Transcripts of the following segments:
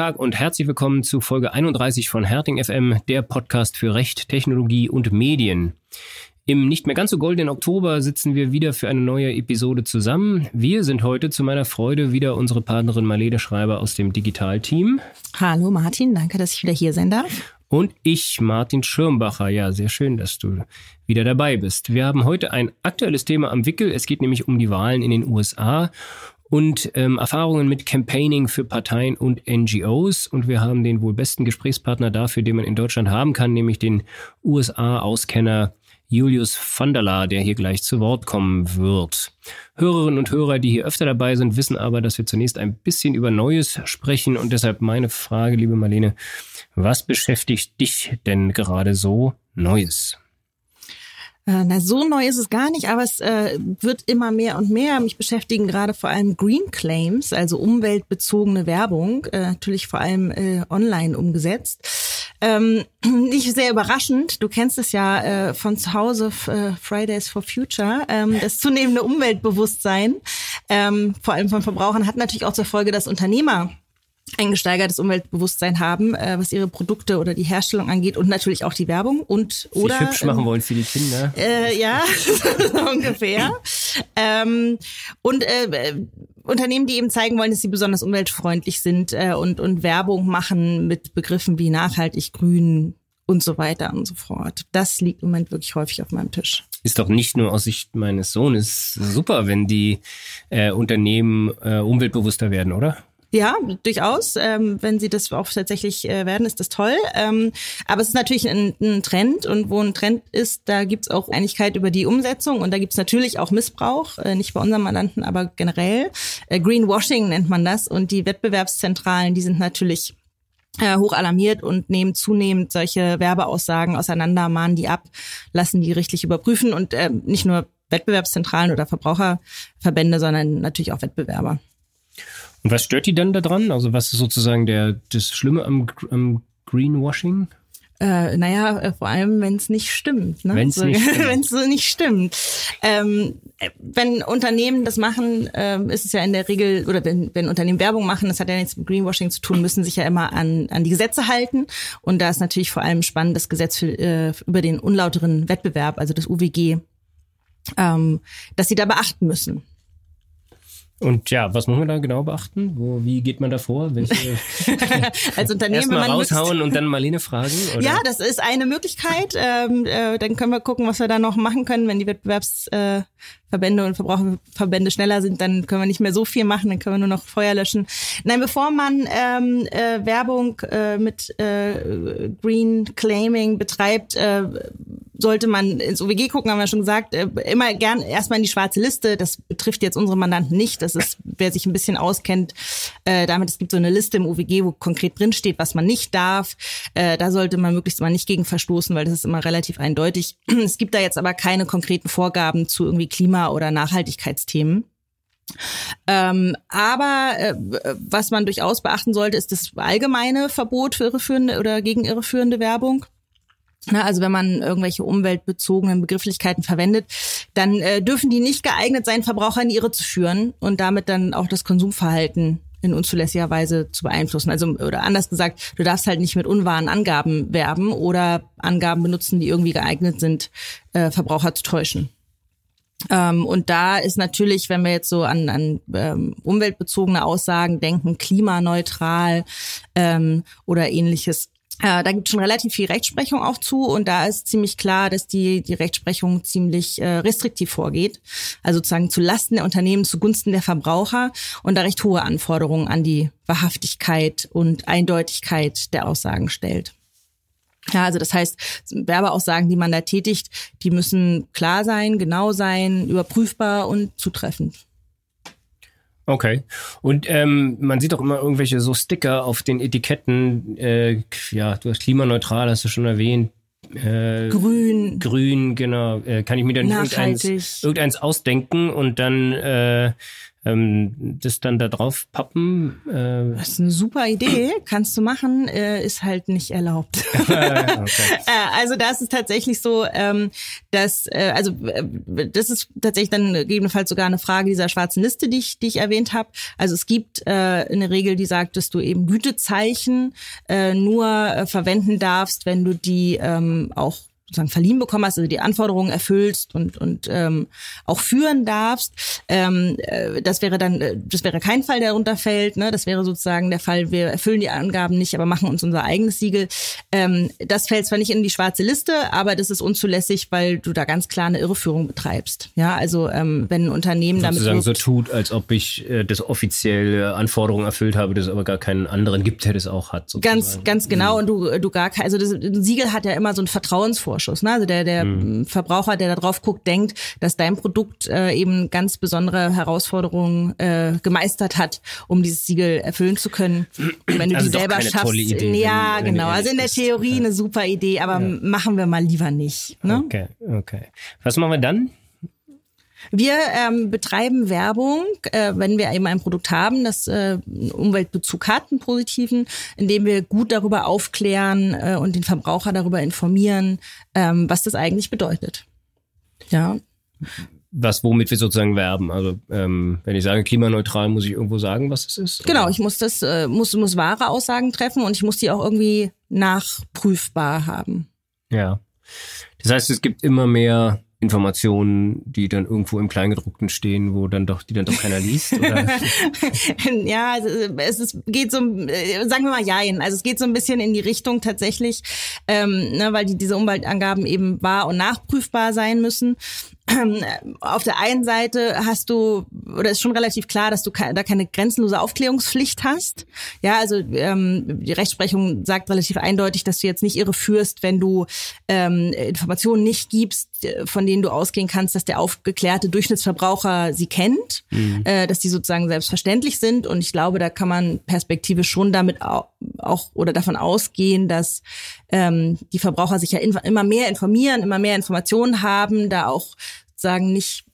Tag und herzlich willkommen zu Folge 31 von Herting FM, der Podcast für Recht, Technologie und Medien. Im nicht mehr ganz so goldenen Oktober sitzen wir wieder für eine neue Episode zusammen. Wir sind heute zu meiner Freude wieder unsere Partnerin Marlene Schreiber aus dem Digitalteam. Hallo Martin, danke, dass ich wieder hier sein darf. Und ich, Martin Schirmbacher. Ja, sehr schön, dass du wieder dabei bist. Wir haben heute ein aktuelles Thema am Wickel. Es geht nämlich um die Wahlen in den USA und ähm, Erfahrungen mit Campaigning für Parteien und NGOs. Und wir haben den wohl besten Gesprächspartner dafür, den man in Deutschland haben kann, nämlich den USA-Auskenner Julius van der hier gleich zu Wort kommen wird. Hörerinnen und Hörer, die hier öfter dabei sind, wissen aber, dass wir zunächst ein bisschen über Neues sprechen. Und deshalb meine Frage, liebe Marlene, was beschäftigt dich denn gerade so Neues? Äh, na, so neu ist es gar nicht, aber es äh, wird immer mehr und mehr. Mich beschäftigen gerade vor allem Green Claims, also umweltbezogene Werbung, äh, natürlich vor allem äh, online umgesetzt. Ähm, nicht sehr überraschend, du kennst es ja äh, von zu Hause, äh, Fridays for Future, ähm, das zunehmende Umweltbewusstsein, ähm, vor allem von Verbrauchern, hat natürlich auch zur Folge, dass Unternehmer ein gesteigertes Umweltbewusstsein haben, äh, was ihre Produkte oder die Herstellung angeht und natürlich auch die Werbung und oder Sich hübsch machen ähm, wollen für die Kinder. Äh, ja, ungefähr. Ähm, und äh, Unternehmen, die eben zeigen wollen, dass sie besonders umweltfreundlich sind äh, und und Werbung machen mit Begriffen wie nachhaltig, grün und so weiter und so fort. Das liegt im Moment wirklich häufig auf meinem Tisch ist doch nicht nur aus Sicht meines Sohnes super, wenn die äh, Unternehmen äh, umweltbewusster werden, oder? Ja, durchaus. Ähm, wenn sie das auch tatsächlich äh, werden, ist das toll. Ähm, aber es ist natürlich ein, ein, Trend und wo ein Trend ist, da gibt's auch Einigkeit über die Umsetzung und da gibt's natürlich auch Missbrauch, äh, nicht bei unserem Mandanten, aber generell. Äh, Greenwashing nennt man das und die Wettbewerbszentralen, die sind natürlich äh, hoch alarmiert und nehmen zunehmend solche Werbeaussagen auseinander, mahnen die ab, lassen die richtlich überprüfen und äh, nicht nur Wettbewerbszentralen oder Verbraucherverbände, sondern natürlich auch Wettbewerber. Und was stört die dann daran? Also was ist sozusagen der, das Schlimme am, am Greenwashing? Äh, naja, äh, vor allem, wenn es nicht stimmt. Ne? Wenn es so, nicht stimmt. wenn's so nicht stimmt. Ähm, wenn Unternehmen das machen, ähm, ist es ja in der Regel, oder wenn, wenn Unternehmen Werbung machen, das hat ja nichts mit Greenwashing zu tun, müssen sich ja immer an, an die Gesetze halten. Und da ist natürlich vor allem spannend das Gesetz für, äh, über den unlauteren Wettbewerb, also das UWG, ähm, dass sie da beachten müssen. Und ja, was muss man da genau beachten? Wo, wie geht man da vor? Welche, Als Unternehmen erstmal raushauen und dann Marlene fragen? Oder? Ja, das ist eine Möglichkeit. Ähm, äh, dann können wir gucken, was wir da noch machen können, wenn die Wettbewerbs äh, Verbände und Verbraucherverbände schneller sind, dann können wir nicht mehr so viel machen, dann können wir nur noch Feuer löschen. Nein, bevor man ähm, äh, Werbung äh, mit äh, Green Claiming betreibt, äh, sollte man ins OWG gucken, haben wir schon gesagt, äh, immer gern erstmal in die schwarze Liste. Das betrifft jetzt unsere Mandanten nicht. Das ist, wer sich ein bisschen auskennt, äh, damit es gibt so eine Liste im OWG, wo konkret drin steht, was man nicht darf. Äh, da sollte man möglichst mal nicht gegen verstoßen, weil das ist immer relativ eindeutig. Es gibt da jetzt aber keine konkreten Vorgaben zu irgendwie Klima oder Nachhaltigkeitsthemen. Ähm, aber äh, was man durchaus beachten sollte, ist das allgemeine Verbot für irreführende oder gegen irreführende Werbung. Na, also wenn man irgendwelche umweltbezogenen Begrifflichkeiten verwendet, dann äh, dürfen die nicht geeignet sein, Verbraucher in Irre zu führen und damit dann auch das Konsumverhalten in unzulässiger Weise zu beeinflussen. Also oder anders gesagt, du darfst halt nicht mit unwahren Angaben werben oder Angaben benutzen, die irgendwie geeignet sind, äh, Verbraucher zu täuschen. Ähm, und da ist natürlich, wenn wir jetzt so an, an ähm, umweltbezogene Aussagen denken, klimaneutral ähm, oder ähnliches, äh, da gibt es schon relativ viel Rechtsprechung auch zu und da ist ziemlich klar, dass die, die Rechtsprechung ziemlich äh, restriktiv vorgeht. Also sozusagen zu Lasten der Unternehmen, zugunsten der Verbraucher und da recht hohe Anforderungen an die Wahrhaftigkeit und Eindeutigkeit der Aussagen stellt. Ja, also das heißt, Werbeaussagen, die man da tätigt, die müssen klar sein, genau sein, überprüfbar und zutreffend. Okay. Und ähm, man sieht auch immer irgendwelche so Sticker auf den Etiketten. Äh, ja, du hast klimaneutral, hast du schon erwähnt. Äh, grün. Grün, genau. Äh, kann ich mir dann irgendeins, irgendeins ausdenken und dann äh, ähm, das dann da drauf pappen. Äh das ist eine super Idee, kannst du machen, äh, ist halt nicht erlaubt. okay. Äh, also da ist es tatsächlich so, ähm, dass, äh, also äh, das ist tatsächlich dann gegebenenfalls sogar eine Frage dieser schwarzen Liste, die ich, die ich erwähnt habe. Also es gibt äh, eine Regel, die sagt, dass du eben Gütezeichen nur verwenden darfst, wenn du die ähm, auch sozusagen verliehen bekommen hast, also die Anforderungen erfüllst und und ähm, auch führen darfst. Ähm, äh, das wäre dann, äh, das wäre kein Fall, der darunter fällt. Ne? Das wäre sozusagen der Fall, wir erfüllen die Angaben nicht, aber machen uns unser eigenes Siegel. Ähm, das fällt zwar nicht in die schwarze Liste, aber das ist unzulässig, weil du da ganz klar eine Irreführung betreibst. Ja, also ähm, wenn ein Unternehmen damit sozusagen so tut, als ob ich äh, das offizielle Anforderungen erfüllt habe, das aber gar keinen anderen gibt, der das auch hat. Sozusagen. Ganz, ganz genau. Mhm. Und du, du gar kein, also das, ein Siegel hat ja immer so einen Vertrauensvorschuss. Vorschuss. Ne? Also der, der mhm. Verbraucher, der da drauf guckt, denkt, dass dein Produkt äh, eben ganz besondere Herausforderungen äh, gemeistert hat, um dieses Siegel erfüllen zu können. wenn du also die selber schaffst. Idee, ja, wenn, genau. Wenn also in der Theorie eine super Idee, aber ja. machen wir mal lieber nicht. Ne? Okay, okay. Was machen wir dann? Wir ähm, betreiben Werbung, äh, wenn wir eben ein Produkt haben, das äh, einen Umweltbezug hat, einen positiven, indem wir gut darüber aufklären äh, und den Verbraucher darüber informieren, ähm, was das eigentlich bedeutet. Ja. Was, womit wir sozusagen werben. Also ähm, wenn ich sage klimaneutral, muss ich irgendwo sagen, was es ist. Genau, ich muss das, äh, muss, muss wahre Aussagen treffen und ich muss die auch irgendwie nachprüfbar haben. Ja. Das heißt, es gibt immer mehr Informationen, die dann irgendwo im Kleingedruckten stehen, wo dann doch, die dann doch keiner liest? Oder? ja, also es ist, geht so, äh, sagen wir mal jein. Also es geht so ein bisschen in die Richtung tatsächlich, ähm, ne, weil die, diese Umweltangaben eben wahr und nachprüfbar sein müssen. Auf der einen Seite hast du, oder ist schon relativ klar, dass du da keine grenzenlose Aufklärungspflicht hast. Ja, also ähm, die Rechtsprechung sagt relativ eindeutig, dass du jetzt nicht irre führst, wenn du ähm, Informationen nicht gibst, von denen du ausgehen kannst, dass der aufgeklärte Durchschnittsverbraucher sie kennt, mhm. äh, dass die sozusagen selbstverständlich sind. Und ich glaube, da kann man perspektivisch schon damit auch, auch oder davon ausgehen, dass ähm, die Verbraucher sich ja immer mehr informieren, immer mehr Informationen haben, da auch sagen nicht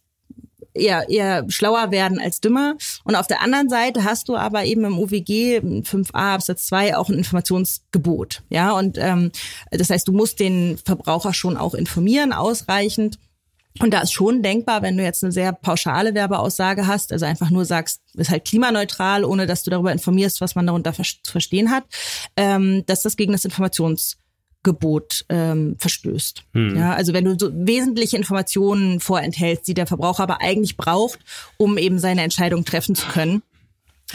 eher, eher schlauer werden als dümmer. Und auf der anderen Seite hast du aber eben im UWG 5a Absatz 2 auch ein Informationsgebot. Ja, und ähm, das heißt, du musst den Verbraucher schon auch informieren, ausreichend. Und da ist schon denkbar, wenn du jetzt eine sehr pauschale Werbeaussage hast, also einfach nur sagst, ist halt klimaneutral, ohne dass du darüber informierst, was man darunter zu verstehen hat, ähm, dass das gegen das Informations Gebot ähm, verstößt. Hm. Ja, also wenn du so wesentliche Informationen vorenthältst, die der Verbraucher aber eigentlich braucht, um eben seine Entscheidung treffen zu können,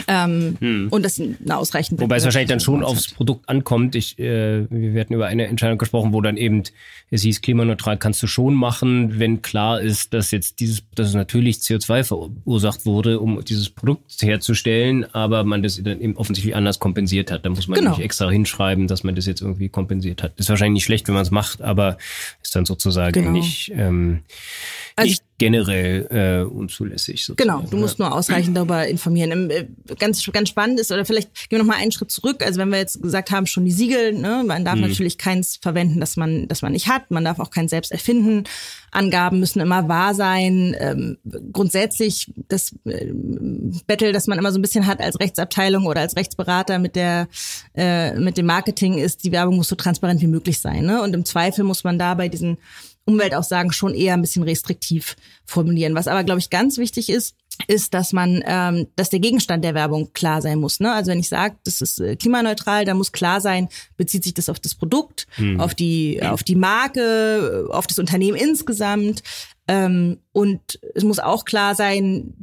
ähm, hm. Und das eine ausreichende. Wobei es wahrscheinlich dann schon aufs Produkt ankommt. Ich, äh, wir hatten über eine Entscheidung gesprochen, wo dann eben es hieß, klimaneutral kannst du schon machen, wenn klar ist, dass jetzt dieses, dass es natürlich CO2 verursacht wurde, um dieses Produkt herzustellen, aber man das dann eben offensichtlich anders kompensiert hat. Da muss man genau. nicht extra hinschreiben, dass man das jetzt irgendwie kompensiert hat. Ist wahrscheinlich nicht schlecht, wenn man es macht, aber ist dann sozusagen genau. nicht, ähm, also nicht generell äh, unzulässig. Sozusagen. Genau, du musst nur ausreichend darüber informieren. Äh, ganz, ganz spannend ist, oder vielleicht gehen wir noch mal einen Schritt zurück. Also wenn wir jetzt gesagt haben, schon die Siegel, ne, man darf mhm. natürlich keins verwenden, das man, das man nicht hat. Man darf auch keins selbst erfinden. Angaben müssen immer wahr sein. Ähm, grundsätzlich das äh, Battle, das man immer so ein bisschen hat als Rechtsabteilung oder als Rechtsberater mit der äh, mit dem Marketing ist, die Werbung muss so transparent wie möglich sein. Ne? Und im Zweifel muss man da bei diesen Umweltaussagen schon eher ein bisschen restriktiv formulieren. Was aber, glaube ich, ganz wichtig ist, ist, dass man, ähm, dass der Gegenstand der Werbung klar sein muss. Ne? Also wenn ich sage, das ist äh, klimaneutral, dann muss klar sein, bezieht sich das auf das Produkt, mhm. auf die, auf die Marke, auf das Unternehmen insgesamt. Ähm, und es muss auch klar sein,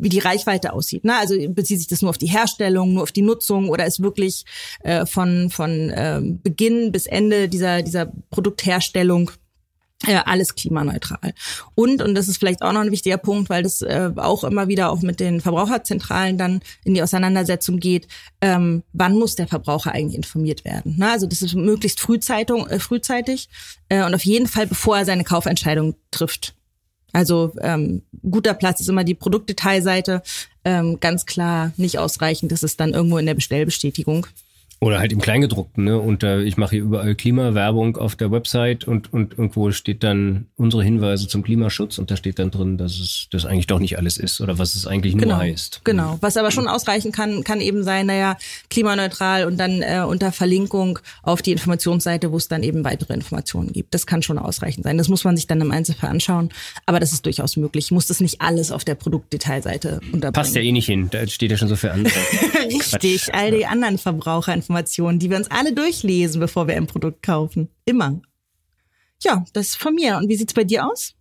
wie die Reichweite aussieht. Ne? Also bezieht sich das nur auf die Herstellung, nur auf die Nutzung oder ist wirklich äh, von, von äh, Beginn bis Ende dieser, dieser Produktherstellung ja, alles klimaneutral. Und, und das ist vielleicht auch noch ein wichtiger Punkt, weil das äh, auch immer wieder auch mit den Verbraucherzentralen dann in die Auseinandersetzung geht, ähm, wann muss der Verbraucher eigentlich informiert werden? Na, also das ist möglichst frühzeitig, äh, frühzeitig äh, und auf jeden Fall, bevor er seine Kaufentscheidung trifft. Also ähm, guter Platz ist immer die Produktdetailseite, ähm, ganz klar nicht ausreichend, das ist dann irgendwo in der Bestellbestätigung. Oder halt im Kleingedruckten, ne? Und äh, ich mache hier überall Klimawerbung auf der Website und, und irgendwo steht dann unsere Hinweise zum Klimaschutz und da steht dann drin, dass es das eigentlich doch nicht alles ist oder was es eigentlich nur genau, heißt. Genau. Was aber schon ausreichen kann, kann eben sein, naja, klimaneutral und dann äh, unter Verlinkung auf die Informationsseite, wo es dann eben weitere Informationen gibt. Das kann schon ausreichend sein. Das muss man sich dann im Einzelfall anschauen. Aber das ist durchaus möglich. Ich muss das nicht alles auf der Produktdetailseite unterbringen. Passt ja eh nicht hin. Da steht ja schon so viel andere. Richtig. All die anderen Verbraucherinformationen Informationen, die wir uns alle durchlesen, bevor wir ein Produkt kaufen. Immer. Ja, das ist von mir. Und wie sieht's bei dir aus?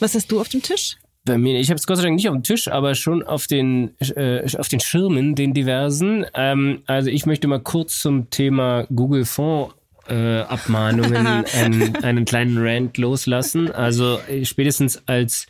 Was hast du auf dem Tisch? Bei mir, ich habe es Gott sei Dank nicht auf dem Tisch, aber schon auf den äh, auf den Schirmen, den diversen. Ähm, also ich möchte mal kurz zum Thema Google Fonds äh, Abmahnungen einen, einen kleinen Rant loslassen. Also äh, spätestens als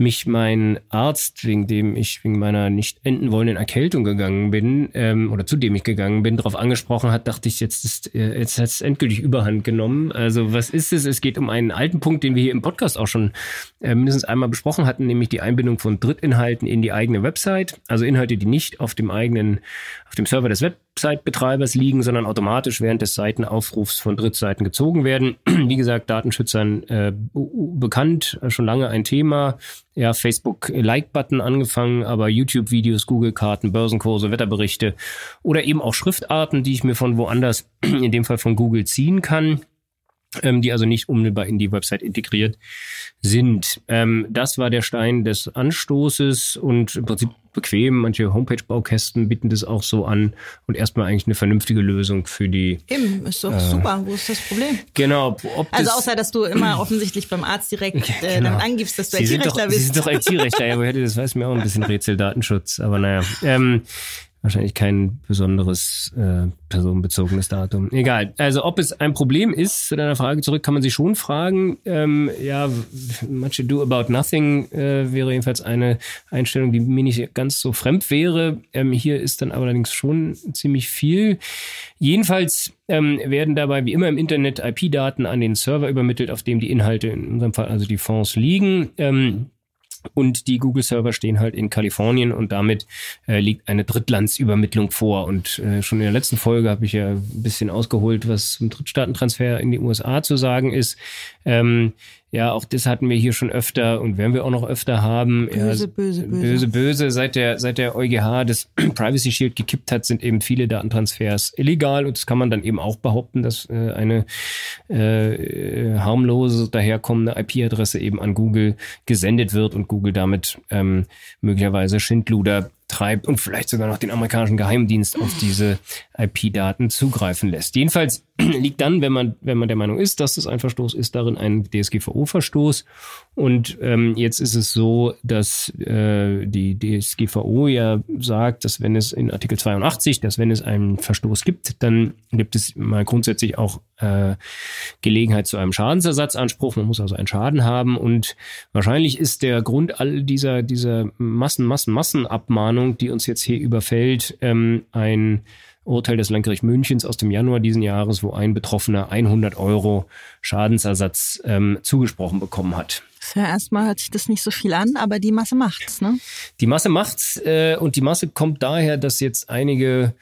mich mein Arzt, wegen dem ich wegen meiner nicht enden wollenden Erkältung gegangen bin, ähm, oder zu dem ich gegangen bin, darauf angesprochen hat, dachte ich, jetzt ist äh, jetzt hat es endgültig Überhand genommen. Also was ist es? Es geht um einen alten Punkt, den wir hier im Podcast auch schon äh, mindestens einmal besprochen hatten, nämlich die Einbindung von Drittinhalten in die eigene Website. Also Inhalte, die nicht auf dem eigenen, auf dem Server des Website-Betreibers liegen, sondern automatisch während des Seitenaufrufs von Drittseiten gezogen werden. Wie gesagt, Datenschützern äh, bekannt, schon lange ein Thema ja, Facebook-Like-Button angefangen, aber YouTube-Videos, Google-Karten, Börsenkurse, Wetterberichte oder eben auch Schriftarten, die ich mir von woanders, in dem Fall von Google, ziehen kann ähm, die also nicht unmittelbar in die Website integriert sind. Ähm, das war der Stein des Anstoßes und im Prinzip bequem. Manche Homepage-Baukästen bieten das auch so an und erstmal eigentlich eine vernünftige Lösung für die. Eben, ist doch äh, super. Wo ist das Problem? Genau. also außer, dass du immer offensichtlich beim Arzt direkt äh, genau. damit angibst, dass du IT-Rechtler bist. Sie sind doch IT-Rechtler, ja, woher das weiß mir auch ein bisschen Rätsel Datenschutz, aber naja. Ähm, wahrscheinlich kein besonderes äh, personenbezogenes Datum. Egal. Also ob es ein Problem ist, zu deiner Frage zurück, kann man sich schon fragen. Ähm, ja, much ado about nothing äh, wäre jedenfalls eine Einstellung, die mir nicht ganz so fremd wäre. Ähm, hier ist dann allerdings schon ziemlich viel. Jedenfalls ähm, werden dabei wie immer im Internet IP-Daten an den Server übermittelt, auf dem die Inhalte, in unserem Fall also die Fonds liegen. Ähm, und die Google-Server stehen halt in Kalifornien und damit äh, liegt eine Drittlandsübermittlung vor. Und äh, schon in der letzten Folge habe ich ja ein bisschen ausgeholt, was zum Drittstaatentransfer in die USA zu sagen ist. Ähm, ja, auch das hatten wir hier schon öfter und werden wir auch noch öfter haben. Böse, ja, böse, böse. Böse, böse. Seit der, seit der EuGH das Privacy Shield gekippt hat, sind eben viele Datentransfers illegal und das kann man dann eben auch behaupten, dass äh, eine äh, harmlose, daherkommende IP-Adresse eben an Google gesendet wird und Google damit ähm, möglicherweise Schindluder treibt und vielleicht sogar noch den amerikanischen Geheimdienst auf diese IP-Daten zugreifen lässt. Jedenfalls liegt dann, wenn man, wenn man der Meinung ist, dass das ein Verstoß ist, darin ein DSGVO-Verstoß. Und ähm, jetzt ist es so, dass äh, die DSGVO ja sagt, dass wenn es in Artikel 82, dass wenn es einen Verstoß gibt, dann gibt es mal grundsätzlich auch äh, Gelegenheit zu einem Schadensersatzanspruch. Man muss also einen Schaden haben. Und wahrscheinlich ist der Grund all dieser, dieser Massen, Massen, Massenabmahnung, die uns jetzt hier überfällt, ähm, ein Urteil des Landgerichts Münchens aus dem Januar diesen Jahres, wo ein Betroffener 100 Euro Schadensersatz ähm, zugesprochen bekommen hat. Ja, erstmal hört sich das nicht so viel an, aber die Masse macht's, ne? Die Masse macht's äh, und die Masse kommt daher, dass jetzt einige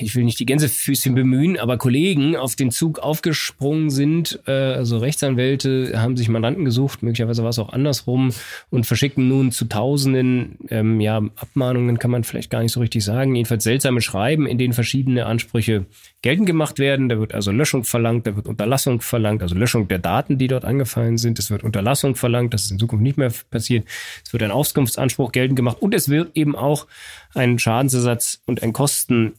ich will nicht die Gänsefüßchen bemühen, aber Kollegen auf den Zug aufgesprungen sind, äh, also Rechtsanwälte haben sich Mandanten gesucht, möglicherweise war es auch andersrum und verschicken nun zu Tausenden, ähm, ja, Abmahnungen kann man vielleicht gar nicht so richtig sagen, jedenfalls seltsame Schreiben, in denen verschiedene Ansprüche geltend gemacht werden. Da wird also Löschung verlangt, da wird Unterlassung verlangt, also Löschung der Daten, die dort angefallen sind. Es wird Unterlassung verlangt, dass es in Zukunft nicht mehr passiert. Es wird ein Auskunftsanspruch geltend gemacht und es wird eben auch ein Schadensersatz und ein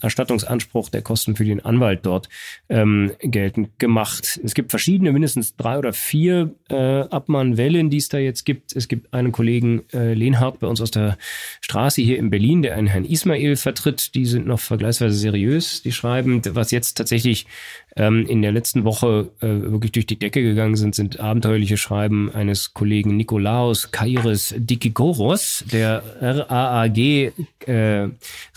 Kostenerstattungsanspruch der Kosten für den Anwalt dort ähm, geltend gemacht. Es gibt verschiedene, mindestens drei oder vier äh, Abmahnwellen, die es da jetzt gibt. Es gibt einen Kollegen äh, Lehnhardt bei uns aus der Straße hier in Berlin, der einen Herrn Ismail vertritt. Die sind noch vergleichsweise seriös. Die schreiben, was jetzt tatsächlich ähm, in der letzten Woche äh, wirklich durch die Decke gegangen sind, sind abenteuerliche Schreiben eines Kollegen Nikolaos Kairis Dikigoros, der RAAG äh,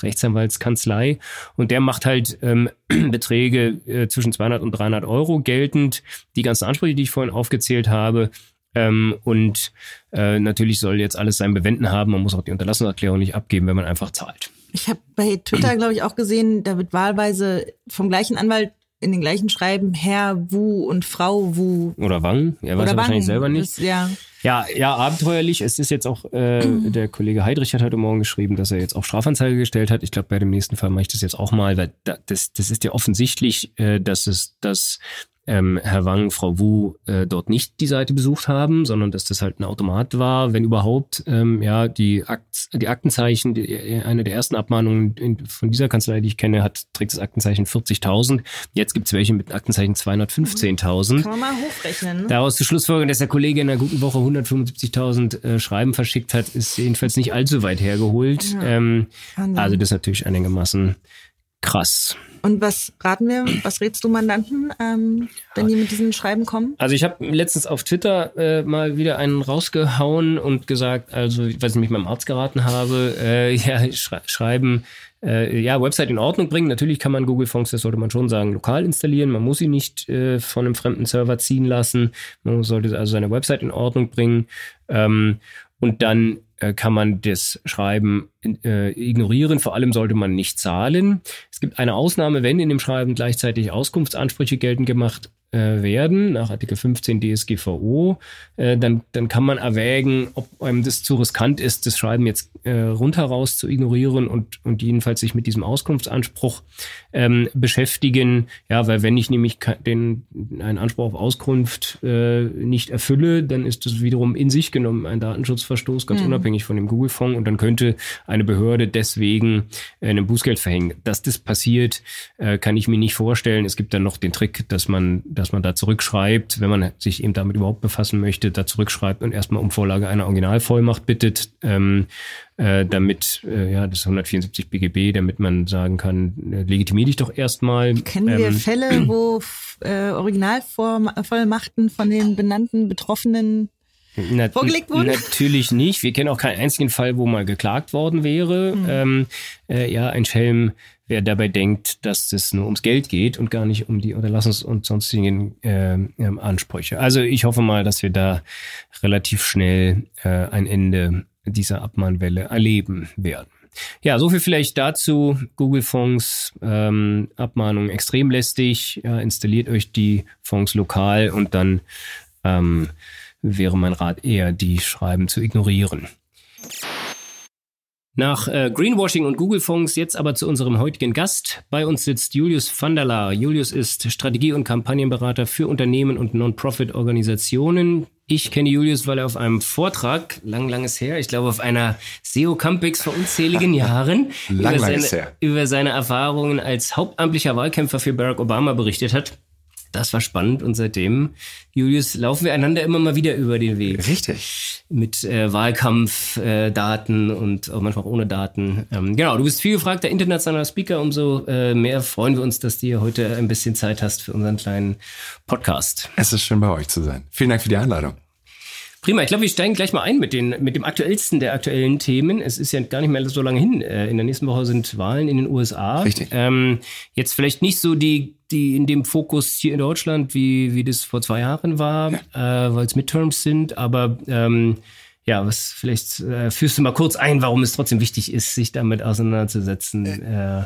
Rechtsanwaltskanzlei. Und der macht halt ähm, Beträge äh, zwischen 200 und 300 Euro geltend. Die ganzen Ansprüche, die ich vorhin aufgezählt habe, ähm, und äh, natürlich soll jetzt alles sein Bewenden haben. Man muss auch die Unterlassungserklärung nicht abgeben, wenn man einfach zahlt. Ich habe bei Twitter, glaube ich, auch gesehen, da wird wahlweise vom gleichen Anwalt in den gleichen Schreiben Herr Wu und Frau Wu. Oder Wang, er weiß Oder er wahrscheinlich selber nicht. Das, ja. Ja, ja, abenteuerlich. Es ist jetzt auch, äh, der Kollege Heidrich hat heute Morgen geschrieben, dass er jetzt auch Strafanzeige gestellt hat. Ich glaube, bei dem nächsten Fall mache ich das jetzt auch mal, weil da, das, das ist ja offensichtlich, äh, dass es, dass ähm, Herr Wang, Frau Wu äh, dort nicht die Seite besucht haben, sondern dass das halt ein Automat war, wenn überhaupt. Ähm, ja, die, Akt, die Aktenzeichen, die, eine der ersten Abmahnungen in, von dieser Kanzlei, die ich kenne, hat trägt das Aktenzeichen 40.000. Jetzt gibt's welche mit Aktenzeichen 215.000. Kann man mal hochrechnen. Ne? Daraus zu Schlussfolgerung, dass der Kollege in einer guten Woche 175.000 äh, Schreiben verschickt hat, ist jedenfalls nicht allzu weit hergeholt. Ja. Ähm, also das ist natürlich einigermaßen krass. Und was raten wir, was rätst du Mandanten, ähm, wenn die mit diesen Schreiben kommen? Also ich habe letztens auf Twitter äh, mal wieder einen rausgehauen und gesagt, also ich mich meinem Arzt geraten habe, äh, ja, schrei schreiben, äh, ja, Website in Ordnung bringen. Natürlich kann man Google Fonts, das sollte man schon sagen, lokal installieren. Man muss sie nicht äh, von einem fremden Server ziehen lassen. Man sollte also seine Website in Ordnung bringen. Ähm, und dann kann man das Schreiben äh, ignorieren. Vor allem sollte man nicht zahlen. Es gibt eine Ausnahme, wenn in dem Schreiben gleichzeitig Auskunftsansprüche geltend gemacht äh, werden, nach Artikel 15 DSGVO, äh, dann, dann kann man erwägen, ob einem das zu riskant ist, das Schreiben jetzt äh, rundheraus zu ignorieren und, und jedenfalls sich mit diesem Auskunftsanspruch ähm, beschäftigen. Ja, weil wenn ich nämlich den, einen Anspruch auf Auskunft äh, nicht erfülle, dann ist das wiederum in sich genommen ein Datenschutzverstoß, ganz unabhängig von dem Google-Fonds und dann könnte eine Behörde deswegen äh, ein Bußgeld verhängen. Dass das passiert, äh, kann ich mir nicht vorstellen. Es gibt dann noch den Trick, dass man, dass man da zurückschreibt, wenn man sich eben damit überhaupt befassen möchte, da zurückschreibt und erstmal um Vorlage einer Originalvollmacht bittet, ähm, äh, damit, äh, ja, das ist 174 BGB, damit man sagen kann, äh, legitimiere dich doch erstmal. Kennen wir Ähm, Fälle, wo äh, Originalvollmachten von den benannten Betroffenen Na, vorgelegt wurden? Natürlich nicht. Wir kennen auch keinen einzigen Fall, wo mal geklagt worden wäre. Mhm. Ähm, äh, ja, ein Schelm, wer dabei denkt, dass es nur ums Geld geht und gar nicht um die Unterlassungs- und sonstigen äh, Ansprüche. Also ich hoffe mal, dass wir da relativ schnell äh, ein Ende dieser Abmahnwelle erleben werden. Ja, so viel vielleicht dazu. Google-Fonds, ähm, Abmahnung extrem lästig. Ja, installiert euch die Fonds lokal und dann ähm, wäre mein Rat eher, die Schreiben zu ignorieren. Nach äh, Greenwashing und Google-Fonds jetzt aber zu unserem heutigen Gast. Bei uns sitzt Julius van der Laar. Julius ist Strategie- und Kampagnenberater für Unternehmen und Non-Profit-Organisationen. Ich kenne Julius, weil er auf einem Vortrag, lang, langes her, ich glaube auf einer SEO Campix vor unzähligen Jahren, Lang, über, seine, über seine Erfahrungen als hauptamtlicher Wahlkämpfer für Barack Obama berichtet hat. Das war spannend und seitdem, Julius, laufen wir einander immer mal wieder über den Weg Richtig. mit äh, Wahlkampfdaten äh, und auch manchmal auch ohne Daten. Ähm, genau, du bist viel gefragter internationaler Speaker. Umso äh, mehr freuen wir uns, dass du hier heute ein bisschen Zeit hast für unseren kleinen Podcast. Es ist schön bei euch zu sein. Vielen Dank für die Einladung. Prima, ich glaube, wir steigen gleich mal ein mit, den, mit dem aktuellsten der aktuellen Themen. Es ist ja gar nicht mehr so lange hin. Äh, In der nächsten Woche sind Wahlen in den USA. Richtig. Ähm, jetzt vielleicht nicht so die, die in dem Fokus hier in Deutschland, wie, wie das vor zwei Jahren war, äh, weil es Midterms sind, aber ähm, ja, was vielleicht äh, führst du mal kurz ein, warum es trotzdem wichtig ist, sich damit auseinanderzusetzen. Äh,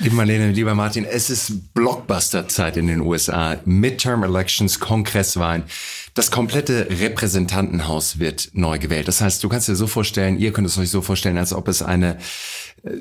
Liebe Marlene, lieber Martin, es ist Blockbuster-Zeit in den USA. Midterm Elections, Kongresswahlen. Das komplette Repräsentantenhaus wird neu gewählt. Das heißt, du kannst dir so vorstellen, ihr könnt es euch so vorstellen, als ob es eine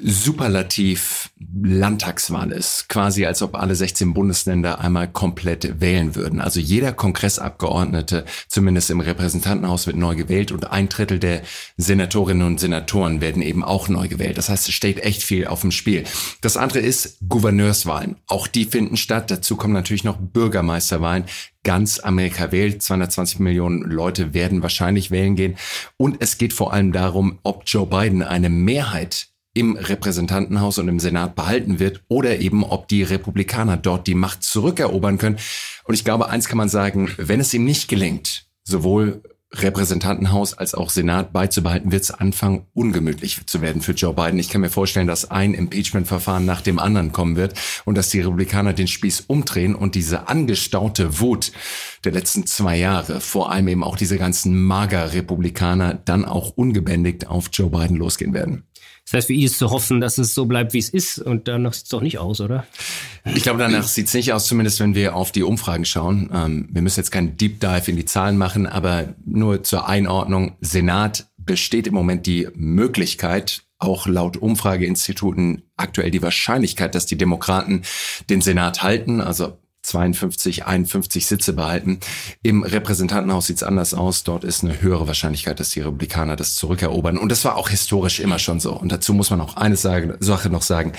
superlativ Landtagswahl ist. Quasi als ob alle 16 Bundesländer einmal komplett wählen würden. Also jeder Kongressabgeordnete, zumindest im Repräsentantenhaus, wird neu gewählt und ein Drittel der Senatorinnen und Senatoren werden eben auch neu gewählt. Das heißt, es steht echt viel auf dem Spiel. Das andere ist Gouverneurswahlen. Auch die finden statt. Dazu kommen natürlich noch Bürgermeisterwahlen. Ganz Amerika wählt. 220 Millionen Leute werden wahrscheinlich wählen gehen. Und es geht vor allem darum, ob Joe Biden eine Mehrheit im Repräsentantenhaus und im Senat behalten wird oder eben ob die Republikaner dort die Macht zurückerobern können. Und ich glaube, eins kann man sagen, wenn es ihm nicht gelingt, sowohl Repräsentantenhaus als auch Senat beizubehalten, wird es anfangen, ungemütlich zu werden für Joe Biden. Ich kann mir vorstellen, dass ein Impeachment-Verfahren nach dem anderen kommen wird und dass die Republikaner den Spieß umdrehen und diese angestaute Wut der letzten zwei Jahre, vor allem eben auch diese ganzen Mager-Republikaner, dann auch ungebändigt auf Joe Biden losgehen werden. Das heißt, für ihn ist zu hoffen, dass es so bleibt, wie es ist. Und danach sieht es doch nicht aus, oder? Ich glaube, danach sieht es nicht aus, zumindest wenn wir auf die Umfragen schauen. Ähm, wir müssen jetzt keinen Deep Dive in die Zahlen machen, aber nur zur Einordnung. Senat besteht im Moment die Möglichkeit, auch laut Umfrageinstituten aktuell die Wahrscheinlichkeit, dass die Demokraten den Senat halten, also 52, 51 Sitze behalten. Im Repräsentantenhaus sieht es anders aus. Dort ist eine höhere Wahrscheinlichkeit, dass die Republikaner das zurückerobern. Und das war auch historisch immer schon so. Und dazu muss man auch eine Sache noch sagen.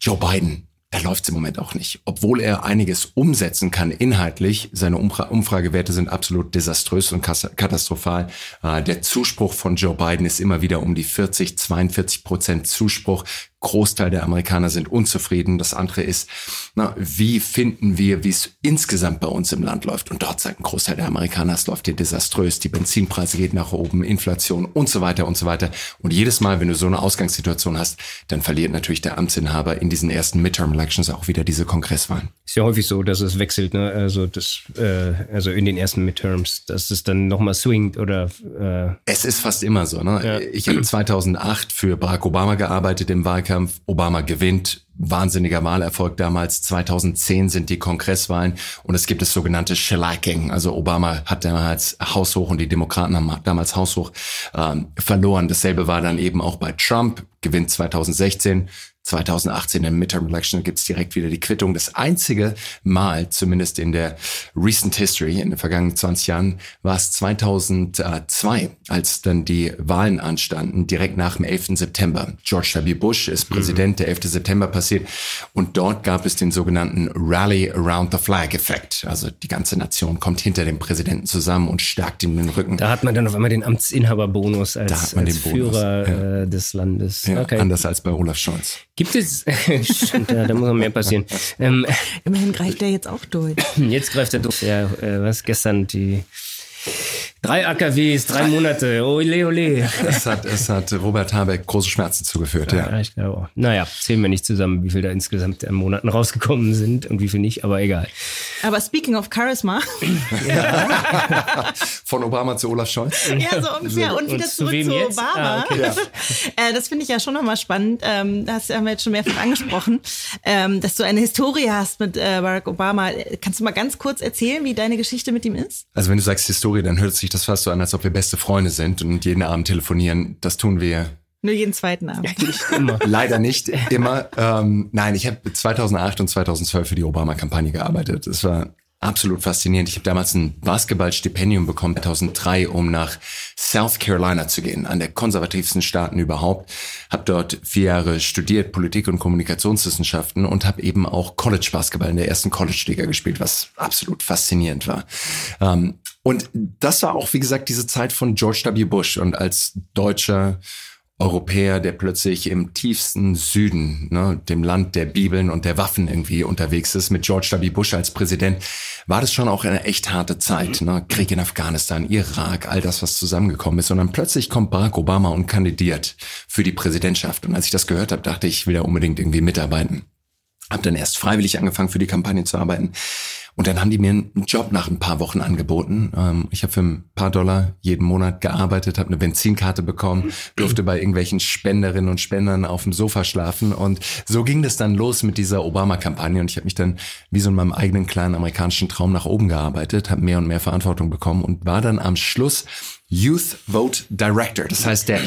Joe Biden da läuft es im Moment auch nicht. Obwohl er einiges umsetzen kann inhaltlich, seine Umfra Umfragewerte sind absolut desaströs und katastrophal. Äh, der Zuspruch von Joe Biden ist immer wieder um die 40, 42 Prozent Zuspruch. Großteil der Amerikaner sind unzufrieden. Das andere ist, na, wie finden wir, wie es insgesamt bei uns im Land läuft? Und dort sagt ein Großteil der Amerikaner, es läuft hier desaströs. Die Benzinpreise gehen nach oben, Inflation und so weiter und so weiter. Und jedes Mal, wenn du so eine Ausgangssituation hast, dann verliert natürlich der Amtsinhaber in diesen ersten Midterm Elections auch wieder diese Kongresswahlen. Ist ja häufig so, dass es wechselt, ne? Also das, äh, also in den ersten Midterms, dass es dann nochmal swingt oder. Äh es ist fast immer so, ne? Ja. Ich habe 2008 für Barack Obama gearbeitet im Wahlkampf. Wahlkampf. Obama gewinnt. Wahnsinniger Wahlerfolg damals. 2010 sind die Kongresswahlen und es gibt das sogenannte Shellacking. Also Obama hat damals haushoch und die Demokraten haben damals haushoch ähm, verloren. Dasselbe war dann eben auch bei Trump. Gewinnt 2016 2018 im Midterm Election gibt es direkt wieder die Quittung. Das einzige Mal, zumindest in der Recent History, in den vergangenen 20 Jahren, war es 2002, als dann die Wahlen anstanden, direkt nach dem 11. September. George W. Bush ist Präsident, der 11. September passiert und dort gab es den sogenannten Rally Around the Flag Effekt. Also die ganze Nation kommt hinter dem Präsidenten zusammen und stärkt ihm den Rücken. Da hat man dann auf einmal den Amtsinhaberbonus als, als Führer ja. äh, des Landes. Ja, okay. Anders als bei Olaf Scholz. Gibt es, stimmt, ja, da muss noch mehr passieren. Ähm, Immerhin greift er jetzt auch durch. Jetzt greift er durch. Ja, äh, was gestern die Drei AKWs, drei Monate, ole ole. Es hat, es hat Robert Habeck große Schmerzen zugeführt, ja. ja. ich glaube auch. Naja, zählen wir nicht zusammen, wie viel da insgesamt in Monaten rausgekommen sind und wie viel nicht, aber egal. Aber speaking of Charisma. Ja. Von Obama zu Olaf Scholz. Ja, so ungefähr. Und, wieder zurück zu, zu Obama. Ah, okay. ja. äh, das finde ich ja schon nochmal spannend. Ähm, das haben wir jetzt schon mehrfach angesprochen, ähm, dass du eine Historie hast mit äh, Barack Obama. Kannst du mal ganz kurz erzählen, wie deine Geschichte mit ihm ist? Also wenn du sagst Historie, dann hört sich das fast so an, als ob wir beste Freunde sind und jeden Abend telefonieren. Das tun wir. Nur jeden zweiten Abend. Ja, nicht immer. Leider nicht immer. Ähm, nein, ich habe 2008 und 2012 für die Obama-Kampagne gearbeitet. Das war absolut faszinierend. Ich habe damals ein Basketballstipendium bekommen, 2003, um nach South Carolina zu gehen, an der konservativsten Staaten überhaupt. Habe dort vier Jahre studiert, Politik und Kommunikationswissenschaften und habe eben auch College-Basketball in der ersten College-Liga gespielt, was absolut faszinierend war. Ähm, und das war auch, wie gesagt, diese Zeit von George W. Bush. Und als Deutscher Europäer, der plötzlich im tiefsten Süden, ne, dem Land der Bibeln und der Waffen irgendwie unterwegs ist, mit George W. Bush als Präsident, war das schon auch eine echt harte Zeit. Ne? Krieg in Afghanistan, Irak, all das, was zusammengekommen ist. Und dann plötzlich kommt Barack Obama und kandidiert für die Präsidentschaft. Und als ich das gehört habe, dachte ich, ich will da unbedingt irgendwie mitarbeiten. Hab dann erst freiwillig angefangen, für die Kampagne zu arbeiten. Und dann haben die mir einen Job nach ein paar Wochen angeboten. Ähm, ich habe für ein paar Dollar jeden Monat gearbeitet, habe eine Benzinkarte bekommen, durfte bei irgendwelchen Spenderinnen und Spendern auf dem Sofa schlafen. Und so ging das dann los mit dieser Obama-Kampagne. Und ich habe mich dann wie so in meinem eigenen kleinen amerikanischen Traum nach oben gearbeitet, habe mehr und mehr Verantwortung bekommen und war dann am Schluss Youth Vote Director. Das heißt, der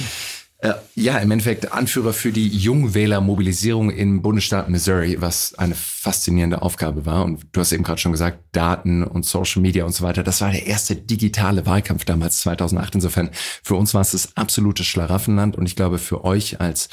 ja, im Endeffekt Anführer für die Jungwählermobilisierung im Bundesstaat Missouri, was eine faszinierende Aufgabe war. Und du hast eben gerade schon gesagt, Daten und Social Media und so weiter. Das war der erste digitale Wahlkampf damals 2008. Insofern für uns war es das absolute Schlaraffenland. Und ich glaube, für euch als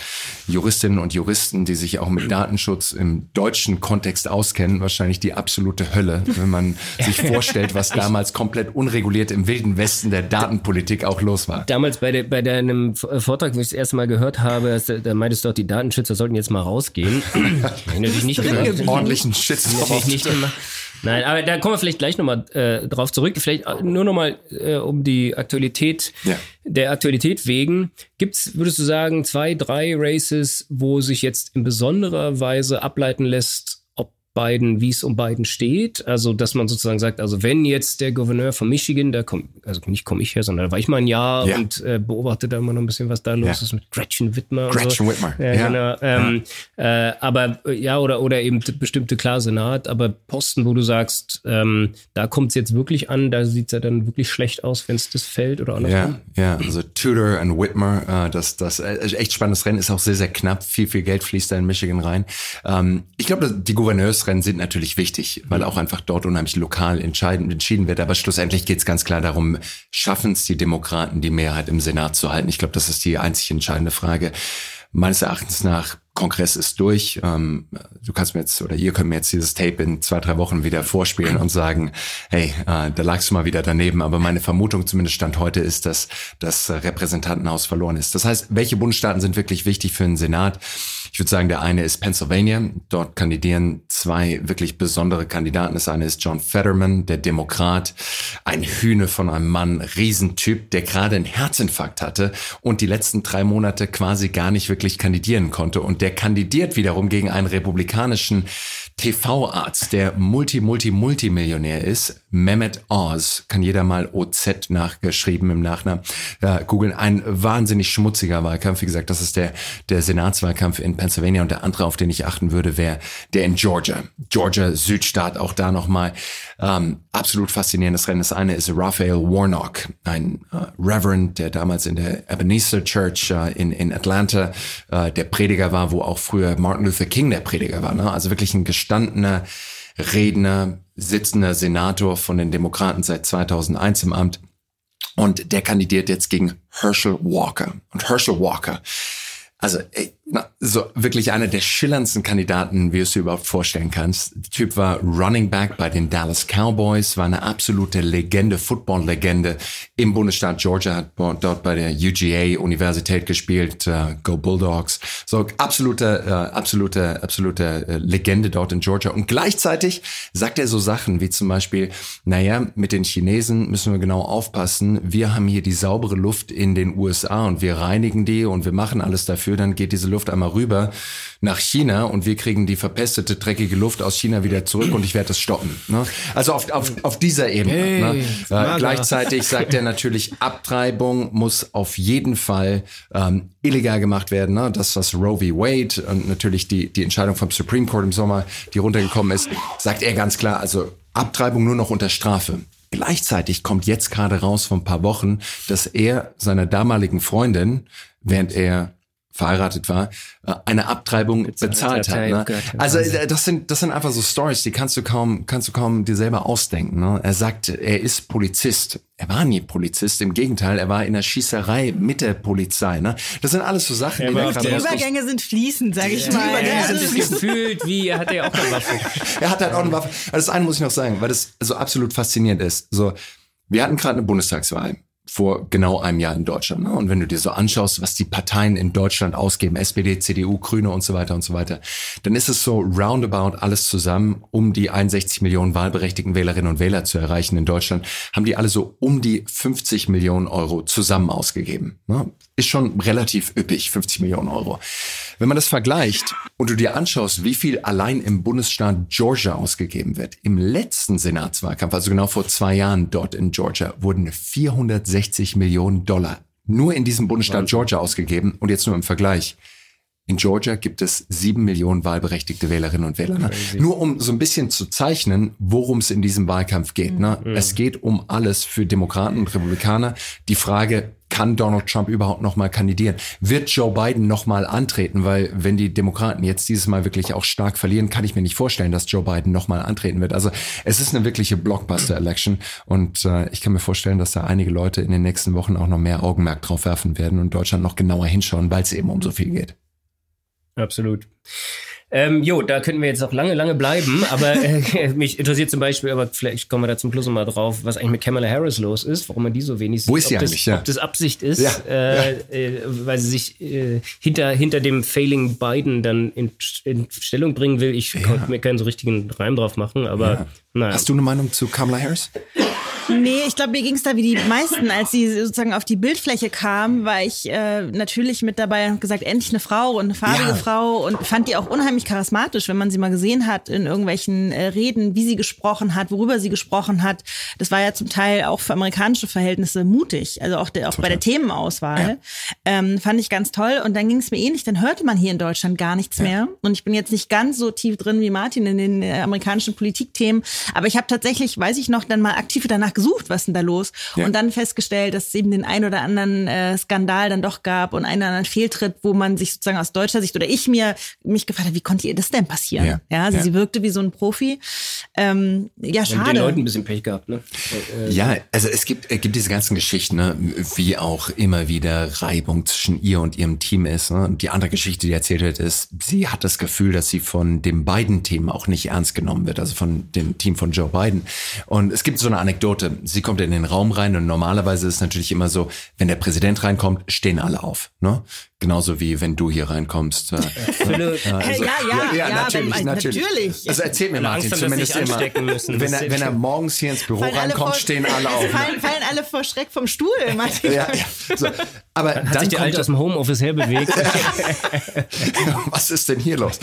Juristinnen und Juristen, die sich auch mit Datenschutz im deutschen Kontext auskennen, wahrscheinlich die absolute Hölle, wenn man sich vorstellt, was damals komplett unreguliert im wilden Westen der Datenpolitik auch los war. Damals bei, de, bei deinem Vortrag ich das erste Mal gehört habe, da meintest du auch, die Datenschützer sollten jetzt mal rausgehen. ich natürlich nicht gemacht. Ordentlichen Shitstorm. nicht gemacht. Nein, aber da kommen wir vielleicht gleich nochmal äh, drauf zurück. Vielleicht äh, nur nochmal äh, um die Aktualität, ja. der Aktualität wegen. Gibt's, würdest du sagen, zwei, drei Races, wo sich jetzt in besonderer Weise ableiten lässt, Biden, wie es um Biden steht. Also, dass man sozusagen sagt, also wenn jetzt der Gouverneur von Michigan, da kommt, also nicht komme ich her, sondern da war ich mal ein Jahr ja. und äh, beobachte da immer noch ein bisschen, was da los ja. ist mit Gretchen Whitmer. Gretchen so. Whitmer. Ja, ja. Genau. Ähm, äh, aber ja, oder, oder eben bestimmte klar Senat, aber Posten, wo du sagst, ähm, da kommt es jetzt wirklich an, da sieht es ja dann wirklich schlecht aus, wenn es das fällt oder andersrum. Ja, ja, also Tudor und Whitmer, äh, das, das äh, echt spannendes Rennen, ist auch sehr, sehr knapp. Viel, viel Geld fließt da in Michigan rein. Ähm, ich glaube, die Gouverneursrennen sind natürlich wichtig, weil auch einfach dort unheimlich lokal entschieden wird. Aber schlussendlich geht es ganz klar darum, schaffen es die Demokraten, die Mehrheit im Senat zu halten? Ich glaube, das ist die einzig entscheidende Frage. Meines Erachtens nach Kongress ist durch. Ähm, du kannst mir jetzt oder ihr könnt mir jetzt dieses Tape in zwei, drei Wochen wieder vorspielen und sagen, hey, äh, da lagst du mal wieder daneben. Aber meine Vermutung zumindest Stand heute ist, dass das Repräsentantenhaus verloren ist. Das heißt, welche Bundesstaaten sind wirklich wichtig für den Senat? Ich würde sagen, der eine ist Pennsylvania. Dort kandidieren zwei wirklich besondere Kandidaten. Das eine ist John Fetterman, der Demokrat, ein Hühne von einem Mann, Riesentyp, der gerade einen Herzinfarkt hatte und die letzten drei Monate quasi gar nicht wirklich kandidieren konnte. Und der kandidiert wiederum gegen einen republikanischen TV-Arzt, der Multi, Multi, Multimillionär ist, Mehmet Oz, kann jeder mal OZ nachgeschrieben im Nachnamen äh, googeln. Ein wahnsinnig schmutziger Wahlkampf. Wie gesagt, das ist der, der Senatswahlkampf in Pennsylvania und der andere, auf den ich achten würde, wäre der in Georgia. Georgia, Südstaat, auch da nochmal ähm, absolut faszinierendes Rennen. Das eine ist Raphael Warnock, ein äh, Reverend, der damals in der Ebenezer Church äh, in, in Atlanta äh, der Prediger war, wo auch früher Martin Luther King der Prediger war. Ne? Also wirklich ein gestandener Redner, sitzender Senator von den Demokraten seit 2001 im Amt. Und der kandidiert jetzt gegen Herschel Walker. Und Herschel Walker also na, so wirklich einer der schillerndsten Kandidaten, wie es dir überhaupt vorstellen kannst. Der Typ war Running Back bei den Dallas Cowboys, war eine absolute Legende, Football-Legende im Bundesstaat Georgia, hat dort bei der UGA Universität gespielt, uh, Go Bulldogs. So absolute, uh, absolute, absolute uh, Legende dort in Georgia. Und gleichzeitig sagt er so Sachen wie zum Beispiel, naja, mit den Chinesen müssen wir genau aufpassen. Wir haben hier die saubere Luft in den USA und wir reinigen die und wir machen alles dafür, dann geht diese Luft einmal rüber nach China und wir kriegen die verpestete, dreckige Luft aus China wieder zurück und ich werde das stoppen. Ne? Also auf, auf, auf dieser Ebene. Hey, ne? äh, gleichzeitig sagt er natürlich, Abtreibung muss auf jeden Fall ähm, illegal gemacht werden. Ne? Das, was Roe v. Wade und natürlich die, die Entscheidung vom Supreme Court im Sommer, die runtergekommen ist, sagt er ganz klar, also Abtreibung nur noch unter Strafe. Gleichzeitig kommt jetzt gerade raus vor ein paar Wochen, dass er seiner damaligen Freundin, während er verheiratet war, äh, eine Abtreibung bezahlt, bezahlt hat. Ne? Also äh, das sind das sind einfach so Stories, die kannst du kaum kannst du kaum dir selber ausdenken. Ne? Er sagt, er ist Polizist. Er war nie Polizist, im Gegenteil, er war in der Schießerei mit der Polizei. Ne? Das sind alles so Sachen, die, die Übergänge sind fließend, sage ich die mal. Übergänge ja, sind gefühlt, wie er hat ja auch eine Waffe. er hat halt auch eine Waffe. Also das eine muss ich noch sagen, weil das so absolut faszinierend ist. So, wir hatten gerade eine Bundestagswahl vor genau einem Jahr in Deutschland. Ne? Und wenn du dir so anschaust, was die Parteien in Deutschland ausgeben, SPD, CDU, Grüne und so weiter und so weiter, dann ist es so roundabout alles zusammen, um die 61 Millionen wahlberechtigten Wählerinnen und Wähler zu erreichen in Deutschland, haben die alle so um die 50 Millionen Euro zusammen ausgegeben. Ne? Ist schon relativ üppig, 50 Millionen Euro. Wenn man das vergleicht und du dir anschaust, wie viel allein im Bundesstaat Georgia ausgegeben wird, im letzten Senatswahlkampf, also genau vor zwei Jahren dort in Georgia, wurden 460 Millionen Dollar nur in diesem Bundesstaat Georgia ausgegeben und jetzt nur im Vergleich. In Georgia gibt es sieben Millionen wahlberechtigte Wählerinnen und Wähler. Ne? Nur um so ein bisschen zu zeichnen, worum es in diesem Wahlkampf geht. Ne? Mhm. Es geht um alles für Demokraten und Republikaner. Die Frage, kann Donald Trump überhaupt nochmal kandidieren? Wird Joe Biden nochmal antreten? Weil wenn die Demokraten jetzt dieses Mal wirklich auch stark verlieren, kann ich mir nicht vorstellen, dass Joe Biden nochmal antreten wird. Also es ist eine wirkliche Blockbuster-Election und äh, ich kann mir vorstellen, dass da einige Leute in den nächsten Wochen auch noch mehr Augenmerk drauf werfen werden und Deutschland noch genauer hinschauen, weil es eben um so viel geht. Absolut. Ähm, jo, da könnten wir jetzt noch lange, lange bleiben, aber äh, mich interessiert zum Beispiel, aber vielleicht kommen wir da zum Plus mal drauf, was eigentlich mit Kamala Harris los ist, warum man die so wenig sieht. Wo ist sie ob eigentlich? Das, ja. Ob das Absicht ist, ja, äh, ja. Äh, weil sie sich äh, hinter, hinter dem Failing Biden dann in, in Stellung bringen will. Ich konnte mir keinen so richtigen Reim drauf machen, aber naja. Hast du eine Meinung zu Kamala Harris? Nee, ich glaube, mir ging es da wie die meisten, als sie sozusagen auf die Bildfläche kam, war ich äh, natürlich mit dabei und gesagt, endlich eine Frau und eine farbige ja. Frau und fand die auch unheimlich charismatisch, wenn man sie mal gesehen hat in irgendwelchen äh, Reden, wie sie gesprochen hat, worüber sie gesprochen hat. Das war ja zum Teil auch für amerikanische Verhältnisse mutig, also auch, der, auch bei der Themenauswahl. Ja. Ähm, fand ich ganz toll. Und dann ging es mir ähnlich, dann hörte man hier in Deutschland gar nichts ja. mehr. Und ich bin jetzt nicht ganz so tief drin wie Martin in den äh, amerikanischen Politikthemen, aber ich habe tatsächlich, weiß ich noch, dann mal aktiv danach gesucht, was denn da los? Ja. Und dann festgestellt, dass es eben den ein oder anderen äh, Skandal dann doch gab und einen oder anderen Fehltritt, wo man sich sozusagen aus deutscher Sicht oder ich mir mich gefragt habe, wie konnte ihr das denn passieren? Ja, ja also sie wirkte wie so ein Profi. Ähm, ja, schade. Mit den Leuten ein bisschen Pech gehabt, ne? Äh, ja, also es gibt, es gibt diese ganzen Geschichten, ne, wie auch immer wieder Reibung zwischen ihr und ihrem Team ist. Ne? Und die andere Geschichte, die erzählt wird, ist, sie hat das Gefühl, dass sie von dem beiden Team auch nicht ernst genommen wird, also von dem Team von Joe Biden. Und es gibt so eine Anekdote. Sie kommt in den Raum rein und normalerweise ist es natürlich immer so, wenn der Präsident reinkommt, stehen alle auf. Ne? Genauso wie wenn du hier reinkommst. also, ja, ja, ja, ja, natürlich, wenn, natürlich, natürlich. Also erzähl mir Martin Angst, zumindest immer, müssen, wenn, er, wenn er morgens hier ins Büro reinkommt, vor, stehen alle auf. Fallen, fallen alle vor Schreck vom Stuhl, Martin. ja, ja. So. Aber dann hat sich der Alte aus dem Homeoffice herbewegt. Was ist denn hier los?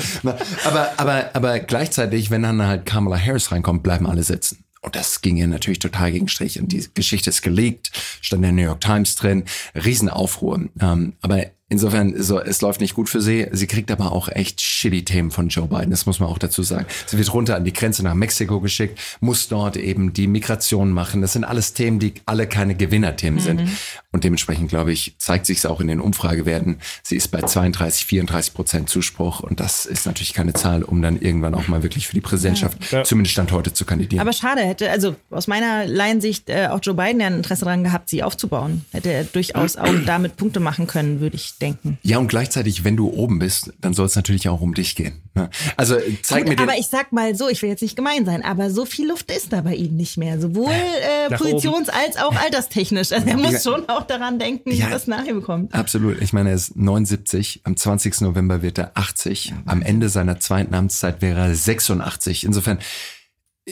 aber, aber, aber gleichzeitig, wenn dann halt Kamala Harris reinkommt, bleiben alle sitzen. Und das ging ihr natürlich total gegen Strich. Und die Geschichte ist gelegt, stand in der New York Times drin, Riesenaufruhr. Ähm, aber Insofern, so, es läuft nicht gut für sie. Sie kriegt aber auch echt shitty Themen von Joe Biden. Das muss man auch dazu sagen. Sie wird runter an die Grenze nach Mexiko geschickt, muss dort eben die Migration machen. Das sind alles Themen, die alle keine Gewinnerthemen mhm. sind. Und dementsprechend, glaube ich, zeigt sich es auch in den Umfragewerten. Sie ist bei 32, 34 Prozent Zuspruch. Und das ist natürlich keine Zahl, um dann irgendwann auch mal wirklich für die Präsidentschaft, ja. zumindest Stand heute, zu kandidieren. Aber schade, hätte, also aus meiner Laiensicht äh, auch Joe Biden ja ein Interesse daran gehabt, sie aufzubauen. Hätte er durchaus auch damit Punkte machen können, würde ich denken. Ja, und gleichzeitig, wenn du oben bist, dann soll es natürlich auch um dich gehen. Ne? Also zeig Gut, mir den Aber ich sag mal so, ich will jetzt nicht gemein sein, aber so viel Luft ist da bei ihm nicht mehr. Sowohl äh, positions- als auch alterstechnisch. Also er muss schon auch daran denken, ja, was nachher bekommt. Absolut. Ich meine, er ist 79, am 20. November wird er 80. Ja, am Ende seiner zweiten Amtszeit wäre er 86. Insofern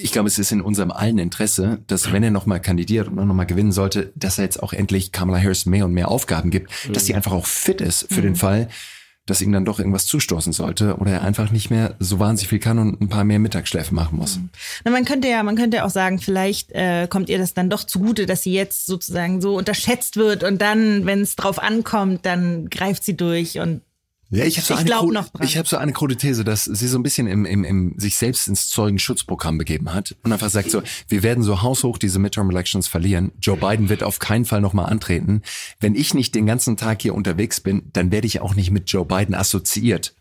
ich glaube, es ist in unserem allen Interesse, dass wenn er nochmal kandidiert und nochmal gewinnen sollte, dass er jetzt auch endlich Kamala Harris mehr und mehr Aufgaben gibt, mhm. dass sie einfach auch fit ist für mhm. den Fall, dass ihm dann doch irgendwas zustoßen sollte oder er einfach nicht mehr so wahnsinnig viel kann und ein paar mehr Mittagsschläfe machen muss. Mhm. Na, man könnte ja, man könnte auch sagen, vielleicht äh, kommt ihr das dann doch zugute, dass sie jetzt sozusagen so unterschätzt wird und dann, wenn es drauf ankommt, dann greift sie durch und ja, ich habe so, eine ich hab so eine krude These, dass sie so ein bisschen im, im, im sich selbst ins Zeugenschutzprogramm begeben hat und einfach sagt so, wir werden so haushoch diese Midterm Elections verlieren. Joe Biden wird auf keinen Fall nochmal antreten. Wenn ich nicht den ganzen Tag hier unterwegs bin, dann werde ich auch nicht mit Joe Biden assoziiert.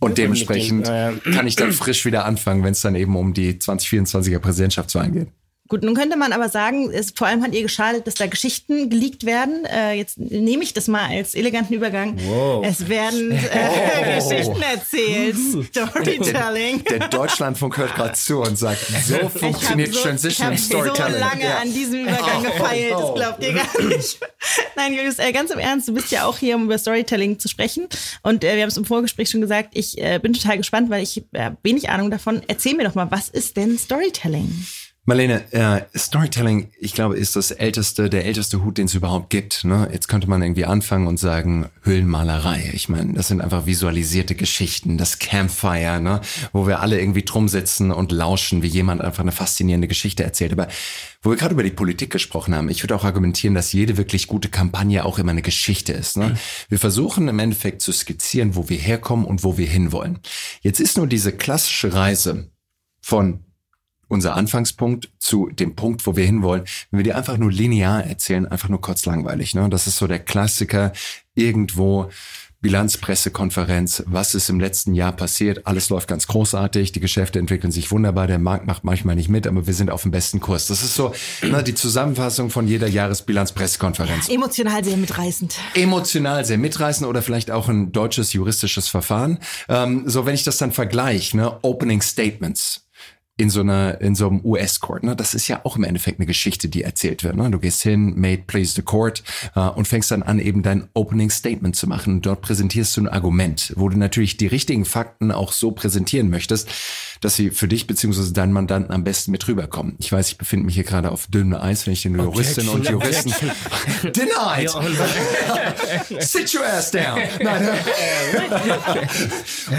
Und dementsprechend kann ich dann frisch wieder anfangen, wenn es dann eben um die 2024er Präsidentschaftswahlen geht. Gut, nun könnte man aber sagen, es, vor allem hat ihr geschadet, dass da Geschichten geleakt werden. Äh, jetzt nehme ich das mal als eleganten Übergang. Wow. Es werden äh, oh. Geschichten erzählt. Storytelling. Der, der Deutschlandfunk hört gerade zu und sagt, so funktioniert so, Transition Storytelling. Ich habe so lange ja. an diesem Übergang oh, gefeilt, oh, das glaubt ihr gar nicht. Nein, Julius, äh, ganz im Ernst, du bist ja auch hier, um über Storytelling zu sprechen. Und äh, wir haben es im Vorgespräch schon gesagt, ich äh, bin total gespannt, weil ich äh, wenig Ahnung davon. Erzähl mir doch mal, was ist denn Storytelling? Marlene, äh, Storytelling, ich glaube, ist das älteste, der älteste Hut, den es überhaupt gibt. Ne? Jetzt könnte man irgendwie anfangen und sagen, Höhlenmalerei. Ich meine, das sind einfach visualisierte Geschichten, das Campfire, ne? wo wir alle irgendwie drum sitzen und lauschen, wie jemand einfach eine faszinierende Geschichte erzählt. Aber wo wir gerade über die Politik gesprochen haben, ich würde auch argumentieren, dass jede wirklich gute Kampagne auch immer eine Geschichte ist. Ne? Wir versuchen im Endeffekt zu skizzieren, wo wir herkommen und wo wir hinwollen. Jetzt ist nur diese klassische Reise von unser Anfangspunkt zu dem Punkt, wo wir hinwollen. Wenn wir die einfach nur linear erzählen, einfach nur kurz langweilig. Ne? Das ist so der Klassiker irgendwo. Bilanzpressekonferenz, was ist im letzten Jahr passiert? Alles läuft ganz großartig, die Geschäfte entwickeln sich wunderbar, der Markt macht manchmal nicht mit, aber wir sind auf dem besten Kurs. Das ist so na, die Zusammenfassung von jeder Jahresbilanzpressekonferenz. Emotional sehr mitreißend. Emotional sehr mitreißend oder vielleicht auch ein deutsches juristisches Verfahren. Ähm, so, wenn ich das dann vergleiche, ne, Opening Statements in so einer in so einem US-Court. Ne? Das ist ja auch im Endeffekt eine Geschichte, die erzählt wird. Ne? Du gehst hin, made please the court äh, und fängst dann an, eben dein Opening Statement zu machen. Und dort präsentierst du ein Argument, wo du natürlich die richtigen Fakten auch so präsentieren möchtest, dass sie für dich beziehungsweise deinen Mandanten am besten mit rüberkommen. Ich weiß, ich befinde mich hier gerade auf dünnem Eis, wenn ich den Juristinnen und Juristen denied. Sit your ass down. Nein,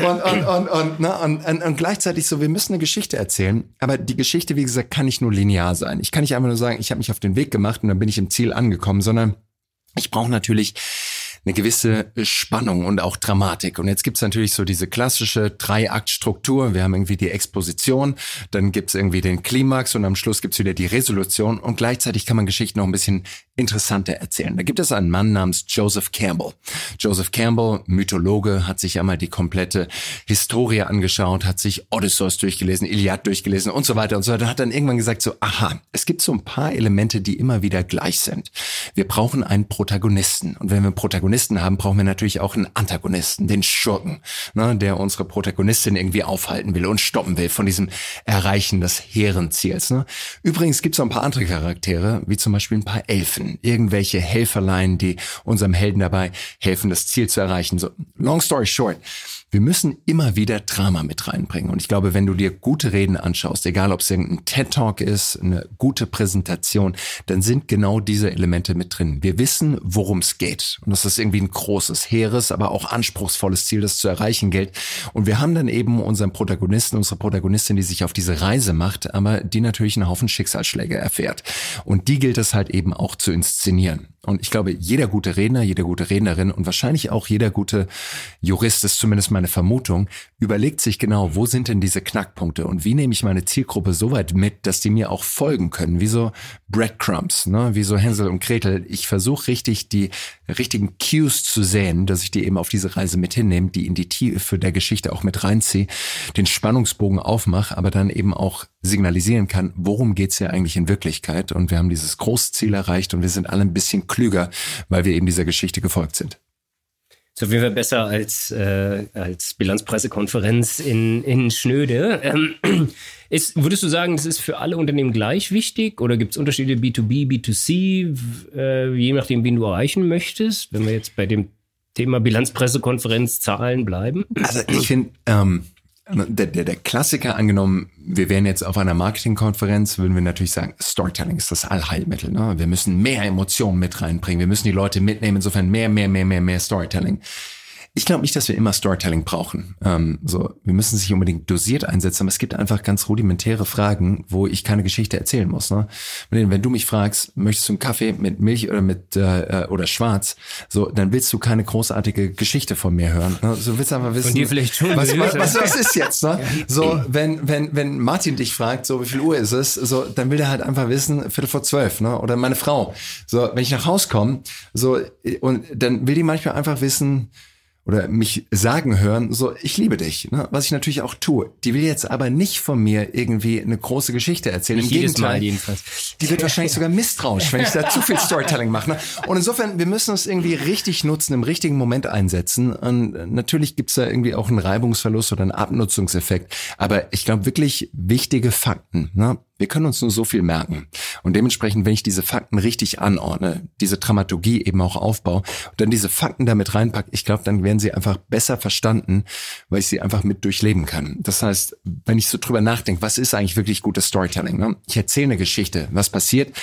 und, und, und, und, ne, und, und, und gleichzeitig so, wir müssen eine Geschichte erzählen, aber die Geschichte, wie gesagt, kann nicht nur linear sein. Ich kann nicht einfach nur sagen, ich habe mich auf den Weg gemacht und dann bin ich im Ziel angekommen, sondern ich brauche natürlich eine gewisse Spannung und auch Dramatik. Und jetzt gibt's natürlich so diese klassische Drei-Akt-Struktur. Wir haben irgendwie die Exposition, dann gibt's irgendwie den Klimax und am Schluss gibt's wieder die Resolution und gleichzeitig kann man Geschichten noch ein bisschen interessanter erzählen. Da gibt es einen Mann namens Joseph Campbell. Joseph Campbell, Mythologe, hat sich einmal die komplette Historie angeschaut, hat sich Odysseus durchgelesen, Iliad durchgelesen und so weiter und so weiter. Hat dann irgendwann gesagt so, aha, es gibt so ein paar Elemente, die immer wieder gleich sind. Wir brauchen einen Protagonisten. Und wenn wir einen Protagonisten Protagonisten haben, brauchen wir natürlich auch einen Antagonisten, den Schurken, ne, der unsere Protagonistin irgendwie aufhalten will und stoppen will von diesem Erreichen des hehren Ziels. Ne. Übrigens gibt es auch ein paar andere Charaktere, wie zum Beispiel ein paar Elfen, irgendwelche Helferlein, die unserem Helden dabei helfen, das Ziel zu erreichen. So, long story short, wir müssen immer wieder Drama mit reinbringen. Und ich glaube, wenn du dir gute Reden anschaust, egal ob es irgendein TED-Talk ist, eine gute Präsentation, dann sind genau diese Elemente mit drin. Wir wissen, worum es geht. Und das ist irgendwie ein großes, hehres, aber auch anspruchsvolles Ziel, das zu erreichen gilt. Und wir haben dann eben unseren Protagonisten, unsere Protagonistin, die sich auf diese Reise macht, aber die natürlich einen Haufen Schicksalsschläge erfährt. Und die gilt es halt eben auch zu inszenieren. Und ich glaube, jeder gute Redner, jede gute Rednerin und wahrscheinlich auch jeder gute Jurist, ist zumindest meine Vermutung, überlegt sich genau, wo sind denn diese Knackpunkte und wie nehme ich meine Zielgruppe so weit mit, dass die mir auch folgen können, wie so Breadcrumbs, ne? wie so Hänsel und Gretel. Ich versuche richtig die richtigen Cues zu sehen, dass ich die eben auf diese Reise mit hinnehme, die in die Tiefe der Geschichte auch mit reinziehe, den Spannungsbogen aufmache, aber dann eben auch signalisieren kann, worum geht's hier eigentlich in Wirklichkeit. Und wir haben dieses große Ziel erreicht und wir sind alle ein bisschen klüger, weil wir eben dieser Geschichte gefolgt sind. Ist auf jeden Fall besser als, äh, als Bilanzpressekonferenz in, in Schnöde. Ähm, ist, würdest du sagen, das ist für alle Unternehmen gleich wichtig oder gibt es Unterschiede B2B, B2C, äh, je nachdem, wen du erreichen möchtest? Wenn wir jetzt bei dem Thema Bilanzpressekonferenz Zahlen bleiben. Also ich finde, ähm, der, der, der Klassiker angenommen, wir wären jetzt auf einer Marketingkonferenz, würden wir natürlich sagen, Storytelling ist das Allheilmittel. Ne? Wir müssen mehr Emotionen mit reinbringen. Wir müssen die Leute mitnehmen. Insofern mehr, mehr, mehr, mehr, mehr Storytelling. Ich glaube nicht, dass wir immer Storytelling brauchen. Ähm, so, wir müssen sich unbedingt dosiert einsetzen, aber es gibt einfach ganz rudimentäre Fragen, wo ich keine Geschichte erzählen muss. Ne? Wenn du mich fragst, möchtest du einen Kaffee mit Milch oder mit äh, oder schwarz, so, dann willst du keine großartige Geschichte von mir hören. Ne? So willst einfach wissen. Was, was, was, was ist jetzt? Ne? So, wenn wenn wenn Martin dich fragt, so wie viel Uhr ist es, so, dann will er halt einfach wissen, Viertel vor zwölf, ne? Oder meine Frau. So, wenn ich nach Haus komme, so und dann will die manchmal einfach wissen oder mich sagen hören, so, ich liebe dich, ne? was ich natürlich auch tue. Die will jetzt aber nicht von mir irgendwie eine große Geschichte erzählen. Nicht Im Gegenteil, die wird wahrscheinlich sogar misstrauisch, wenn ich da zu viel Storytelling mache. Ne? Und insofern, wir müssen es irgendwie richtig nutzen, im richtigen Moment einsetzen. Und natürlich gibt's da irgendwie auch einen Reibungsverlust oder einen Abnutzungseffekt. Aber ich glaube wirklich wichtige Fakten. Ne? Wir können uns nur so viel merken. Und dementsprechend, wenn ich diese Fakten richtig anordne, diese Dramaturgie eben auch aufbaue und dann diese Fakten damit reinpacke, ich glaube, dann werden sie einfach besser verstanden, weil ich sie einfach mit durchleben kann. Das heißt, wenn ich so drüber nachdenke, was ist eigentlich wirklich gutes Storytelling? Ne? Ich erzähle eine Geschichte, was passiert?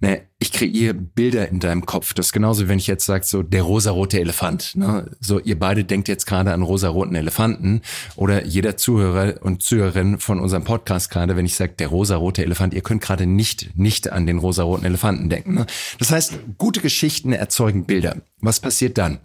Ne, ich kreiere Bilder in deinem Kopf. Das ist genauso, wenn ich jetzt sage, so der rosarote Elefant. Ne? So, ihr beide denkt jetzt gerade an rosaroten Elefanten oder jeder Zuhörer und Zuhörerin von unserem Podcast gerade, wenn ich sage, der rosarote Elefant, ihr könnt gerade nicht, nicht an den rosaroten Elefanten denken. Ne? Das heißt, gute Geschichten erzeugen Bilder. Was passiert dann?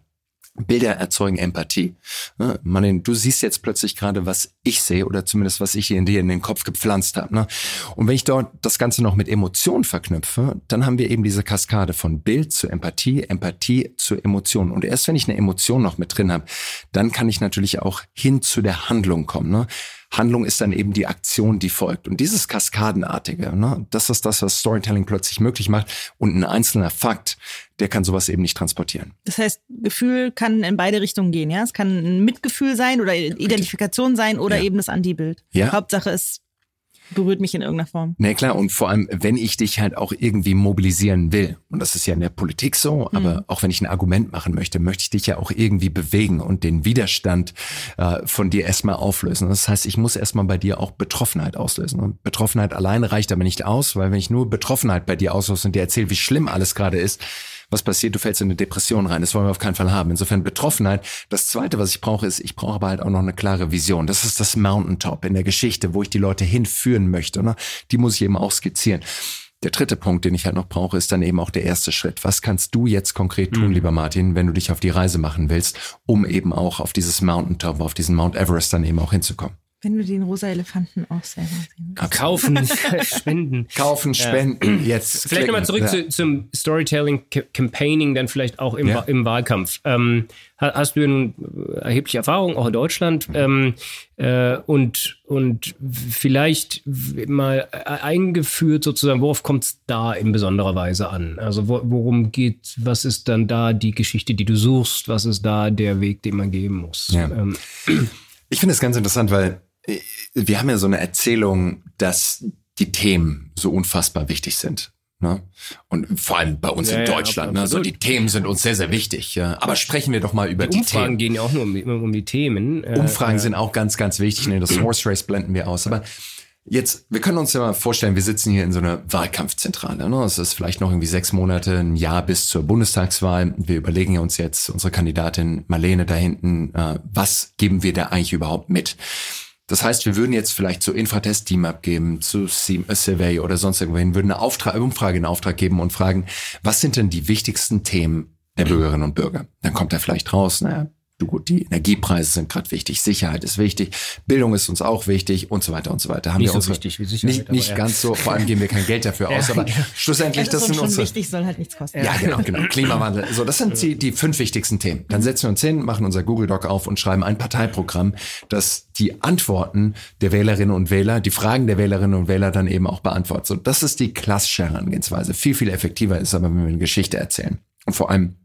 Bilder erzeugen Empathie. Ne? Du siehst jetzt plötzlich gerade, was ich sehe oder zumindest was ich in dir in den Kopf gepflanzt habe. Ne? Und wenn ich dort das Ganze noch mit Emotion verknüpfe, dann haben wir eben diese Kaskade von Bild zu Empathie, Empathie zu Emotion. Und erst wenn ich eine Emotion noch mit drin habe, dann kann ich natürlich auch hin zu der Handlung kommen. Ne? Handlung ist dann eben die Aktion, die folgt. Und dieses Kaskadenartige, ne, das ist das, was Storytelling plötzlich möglich macht. Und ein einzelner Fakt, der kann sowas eben nicht transportieren. Das heißt, Gefühl kann in beide Richtungen gehen, ja? Es kann ein Mitgefühl sein oder Identifikation sein oder ja. eben das Antibild. Ja. Hauptsache ist berührt mich in irgendeiner Form. Na nee, klar, und vor allem, wenn ich dich halt auch irgendwie mobilisieren will, und das ist ja in der Politik so, aber mhm. auch wenn ich ein Argument machen möchte, möchte ich dich ja auch irgendwie bewegen und den Widerstand äh, von dir erstmal auflösen. Das heißt, ich muss erstmal bei dir auch Betroffenheit auslösen. Und Betroffenheit alleine reicht aber nicht aus, weil wenn ich nur Betroffenheit bei dir auslöse und dir erzähle, wie schlimm alles gerade ist, was passiert? Du fällst in eine Depression rein. Das wollen wir auf keinen Fall haben. Insofern Betroffenheit. Das Zweite, was ich brauche, ist, ich brauche aber halt auch noch eine klare Vision. Das ist das Mountaintop in der Geschichte, wo ich die Leute hinführen möchte. Ne? Die muss ich eben auch skizzieren. Der dritte Punkt, den ich halt noch brauche, ist dann eben auch der erste Schritt. Was kannst du jetzt konkret tun, mhm. lieber Martin, wenn du dich auf die Reise machen willst, um eben auch auf dieses Mountaintop, auf diesen Mount Everest dann eben auch hinzukommen? Wenn du den rosa Elefanten auch selber sehen willst. Kaufen, spenden. Kaufen, spenden, ja. jetzt. Vielleicht nochmal zurück ja. zu, zum Storytelling, Campaigning, dann vielleicht auch im, ja. im Wahlkampf. Ähm, hast du nun erhebliche Erfahrung, auch in Deutschland, ähm, äh, und, und vielleicht mal eingeführt sozusagen, worauf kommt es da in besonderer Weise an? Also wo, worum geht, was ist dann da die Geschichte, die du suchst, was ist da der Weg, den man gehen muss? Ja. Ähm. Ich finde es ganz interessant, weil wir haben ja so eine Erzählung, dass die Themen so unfassbar wichtig sind. Ne? Und vor allem bei uns ja, in Deutschland. Ja, ne? Also die Themen sind uns sehr, sehr wichtig. Ja. Aber sprechen wir doch mal über die, die Umfragen Themen. gehen ja auch nur um, um die Themen. Äh, Umfragen äh, sind auch ganz, ganz wichtig. Ne? Das Horse Race blenden wir aus. Aber Jetzt, wir können uns ja mal vorstellen, wir sitzen hier in so einer Wahlkampfzentrale. Ne? Es ist vielleicht noch irgendwie sechs Monate, ein Jahr bis zur Bundestagswahl. Wir überlegen uns jetzt, unsere Kandidatin Marlene da hinten, äh, was geben wir da eigentlich überhaupt mit? Das heißt, wir würden jetzt vielleicht zu Infratest Team abgeben, zu äh, Survey oder sonst irgendwohin, würden eine Auftrag, Umfrage in Auftrag geben und fragen, was sind denn die wichtigsten Themen der Bürgerinnen und Bürger? Dann kommt da vielleicht raus, naja, du gut, die Energiepreise sind gerade wichtig, Sicherheit ist wichtig, Bildung ist uns auch wichtig und so weiter und so weiter. Haben nicht wir so unsere, wichtig wie Sicherheit. Nicht, nicht ja. ganz so, vor allem geben wir kein Geld dafür aus, ja, aber schlussendlich, das, das sind unsere... wichtig, soll halt nichts kosten. Ja, genau, genau. Klimawandel. So, das sind die, die fünf wichtigsten Themen. Dann setzen wir uns hin, machen unser Google Doc auf und schreiben ein Parteiprogramm, das die Antworten der Wählerinnen und Wähler, die Fragen der Wählerinnen und Wähler dann eben auch beantwortet. So, das ist die klassische Herangehensweise. Viel, viel effektiver ist aber, wenn wir eine Geschichte erzählen. Und vor allem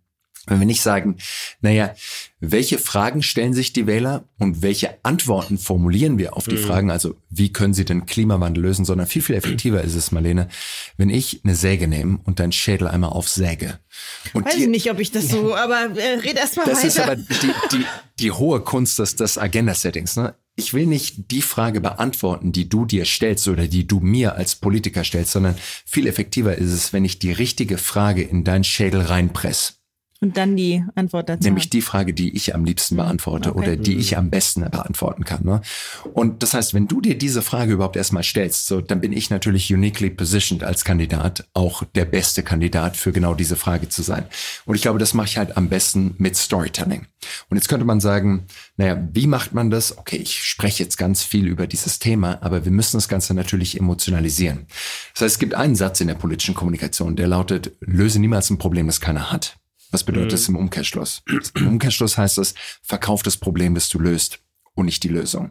wenn wir nicht sagen, naja, welche Fragen stellen sich die Wähler und welche Antworten formulieren wir auf die mhm. Fragen, also wie können sie den Klimawandel lösen, sondern viel, viel effektiver ist es, Marlene, wenn ich eine Säge nehme und deinen Schädel einmal aufsäge. Und Weiß die, nicht, ob ich das so, aber äh, red erst mal das weiter. Das ist aber die, die, die hohe Kunst des, des Agenda-Settings. Ne? Ich will nicht die Frage beantworten, die du dir stellst oder die du mir als Politiker stellst, sondern viel effektiver ist es, wenn ich die richtige Frage in deinen Schädel reinpresse. Und dann die Antwort dazu. Nämlich die Frage, die ich am liebsten beantworte okay. oder die ich am besten beantworten kann. Ne? Und das heißt, wenn du dir diese Frage überhaupt erstmal stellst, so, dann bin ich natürlich uniquely positioned als Kandidat, auch der beste Kandidat für genau diese Frage zu sein. Und ich glaube, das mache ich halt am besten mit Storytelling. Und jetzt könnte man sagen, naja, wie macht man das? Okay, ich spreche jetzt ganz viel über dieses Thema, aber wir müssen das Ganze natürlich emotionalisieren. Das heißt, es gibt einen Satz in der politischen Kommunikation, der lautet, löse niemals ein Problem, das keiner hat. Was bedeutet mhm. das im Umkehrschluss? Im Umkehrschluss heißt das, verkauf das Problem, das du löst und nicht die Lösung.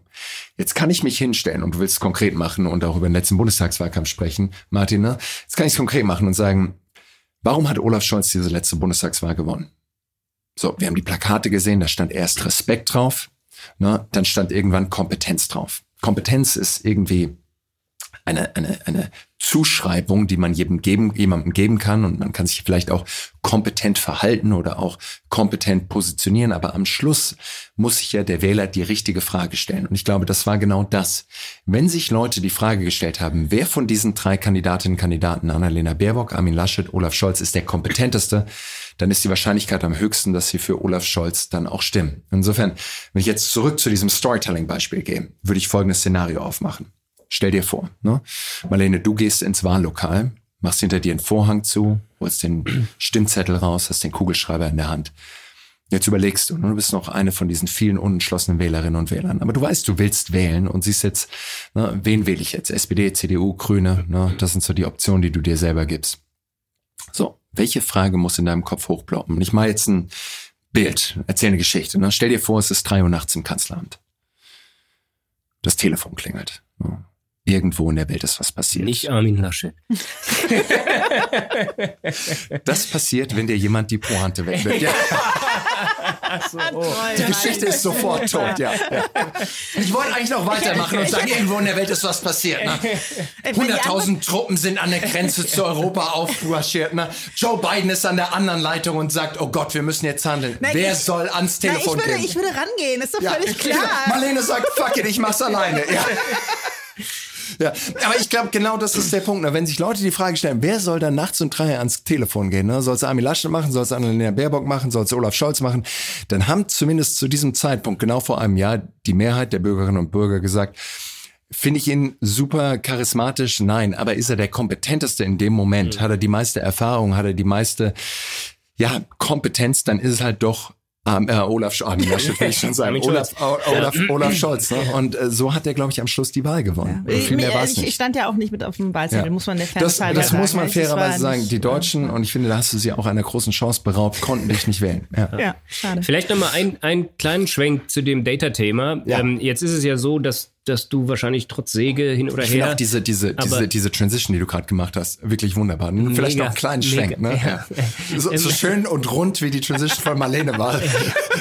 Jetzt kann ich mich hinstellen und du willst es konkret machen und auch über den letzten Bundestagswahlkampf sprechen, Martin, ne? Jetzt kann ich es konkret machen und sagen, warum hat Olaf Scholz diese letzte Bundestagswahl gewonnen? So, wir haben die Plakate gesehen, da stand erst Respekt drauf, ne? dann stand irgendwann Kompetenz drauf. Kompetenz ist irgendwie eine, eine, eine Zuschreibung, die man jedem geben, jemandem geben kann und man kann sich vielleicht auch kompetent verhalten oder auch kompetent positionieren, aber am Schluss muss sich ja der Wähler die richtige Frage stellen. Und ich glaube, das war genau das. Wenn sich Leute die Frage gestellt haben, wer von diesen drei Kandidatinnen und Kandidaten, Annalena Baerbock, Armin Laschet, Olaf Scholz, ist der kompetenteste, dann ist die Wahrscheinlichkeit am höchsten, dass sie für Olaf Scholz dann auch stimmen. Insofern, wenn ich jetzt zurück zu diesem Storytelling-Beispiel gehe, würde ich folgendes Szenario aufmachen. Stell dir vor, ne? Marlene, du gehst ins Wahllokal, machst hinter dir einen Vorhang zu, holst den Stimmzettel raus, hast den Kugelschreiber in der Hand. Jetzt überlegst du, ne? du bist noch eine von diesen vielen unentschlossenen Wählerinnen und Wählern. Aber du weißt, du willst wählen und siehst jetzt, ne, wen wähle ich jetzt? SPD, CDU, Grüne, ne? das sind so die Optionen, die du dir selber gibst. So, welche Frage muss in deinem Kopf hochploppen? Ich mache jetzt ein Bild, erzähle eine Geschichte. Ne? Stell dir vor, es ist drei Uhr nachts im Kanzleramt. Das Telefon klingelt. Ne? Irgendwo in der Welt ist was passiert. Nicht Armin Laschet. das passiert, wenn dir jemand die Pointe wegnimmt. Ja. so, oh. Die Geschichte ist sofort tot, ja. Ich wollte eigentlich noch weitermachen und sagen, irgendwo in der Welt ist was passiert. Ne? 100.000 Truppen sind an der Grenze zu Europa aufmarschiert. Ne? Joe Biden ist an der anderen Leitung und sagt, oh Gott, wir müssen jetzt handeln. Nein, Wer ich, soll ans Telefon na, ich würde, gehen? Ich würde rangehen, ist doch ja. völlig klar. Marlene sagt, fuck it, ich mach's alleine. Ja. Ja, aber ich glaube, genau das ist der Punkt. Ne? Wenn sich Leute die Frage stellen, wer soll dann nachts um drei ans Telefon gehen? Ne? Soll es Armin Laschet machen? Soll es Annalena Baerbock machen? Soll es Olaf Scholz machen? Dann haben zumindest zu diesem Zeitpunkt, genau vor einem Jahr, die Mehrheit der Bürgerinnen und Bürger gesagt, Finde ich ihn super charismatisch? Nein, aber ist er der kompetenteste in dem Moment? Mhm. Hat er die meiste Erfahrung? Hat er die meiste, ja, Kompetenz? Dann ist es halt doch ähm, äh, Olaf Laschet will ich schon sagen, Olaf, Olaf, Olaf Scholz. Ne? Und äh, so hat er, glaube ich, am Schluss die Wahl gewonnen. Ja. Viel mehr ich, ich stand ja auch nicht mit auf dem Wahlzettel, ja. muss man der Das, das muss man fairerweise sagen. Die Deutschen, und ich finde, da hast du sie auch einer großen Chance beraubt, konnten dich nicht wählen. Ja, ja schade. Vielleicht nochmal ein, einen kleinen Schwenk zu dem Data-Thema. Ja. Ähm, jetzt ist es ja so, dass dass du wahrscheinlich trotz Säge hin oder ich her. auch diese, diese, diese, diese Transition, die du gerade gemacht hast, wirklich wunderbar. Mega, Vielleicht noch einen kleinen Schwenk, ne? Ja. So, so, schön und rund wie die Transition von Marlene war.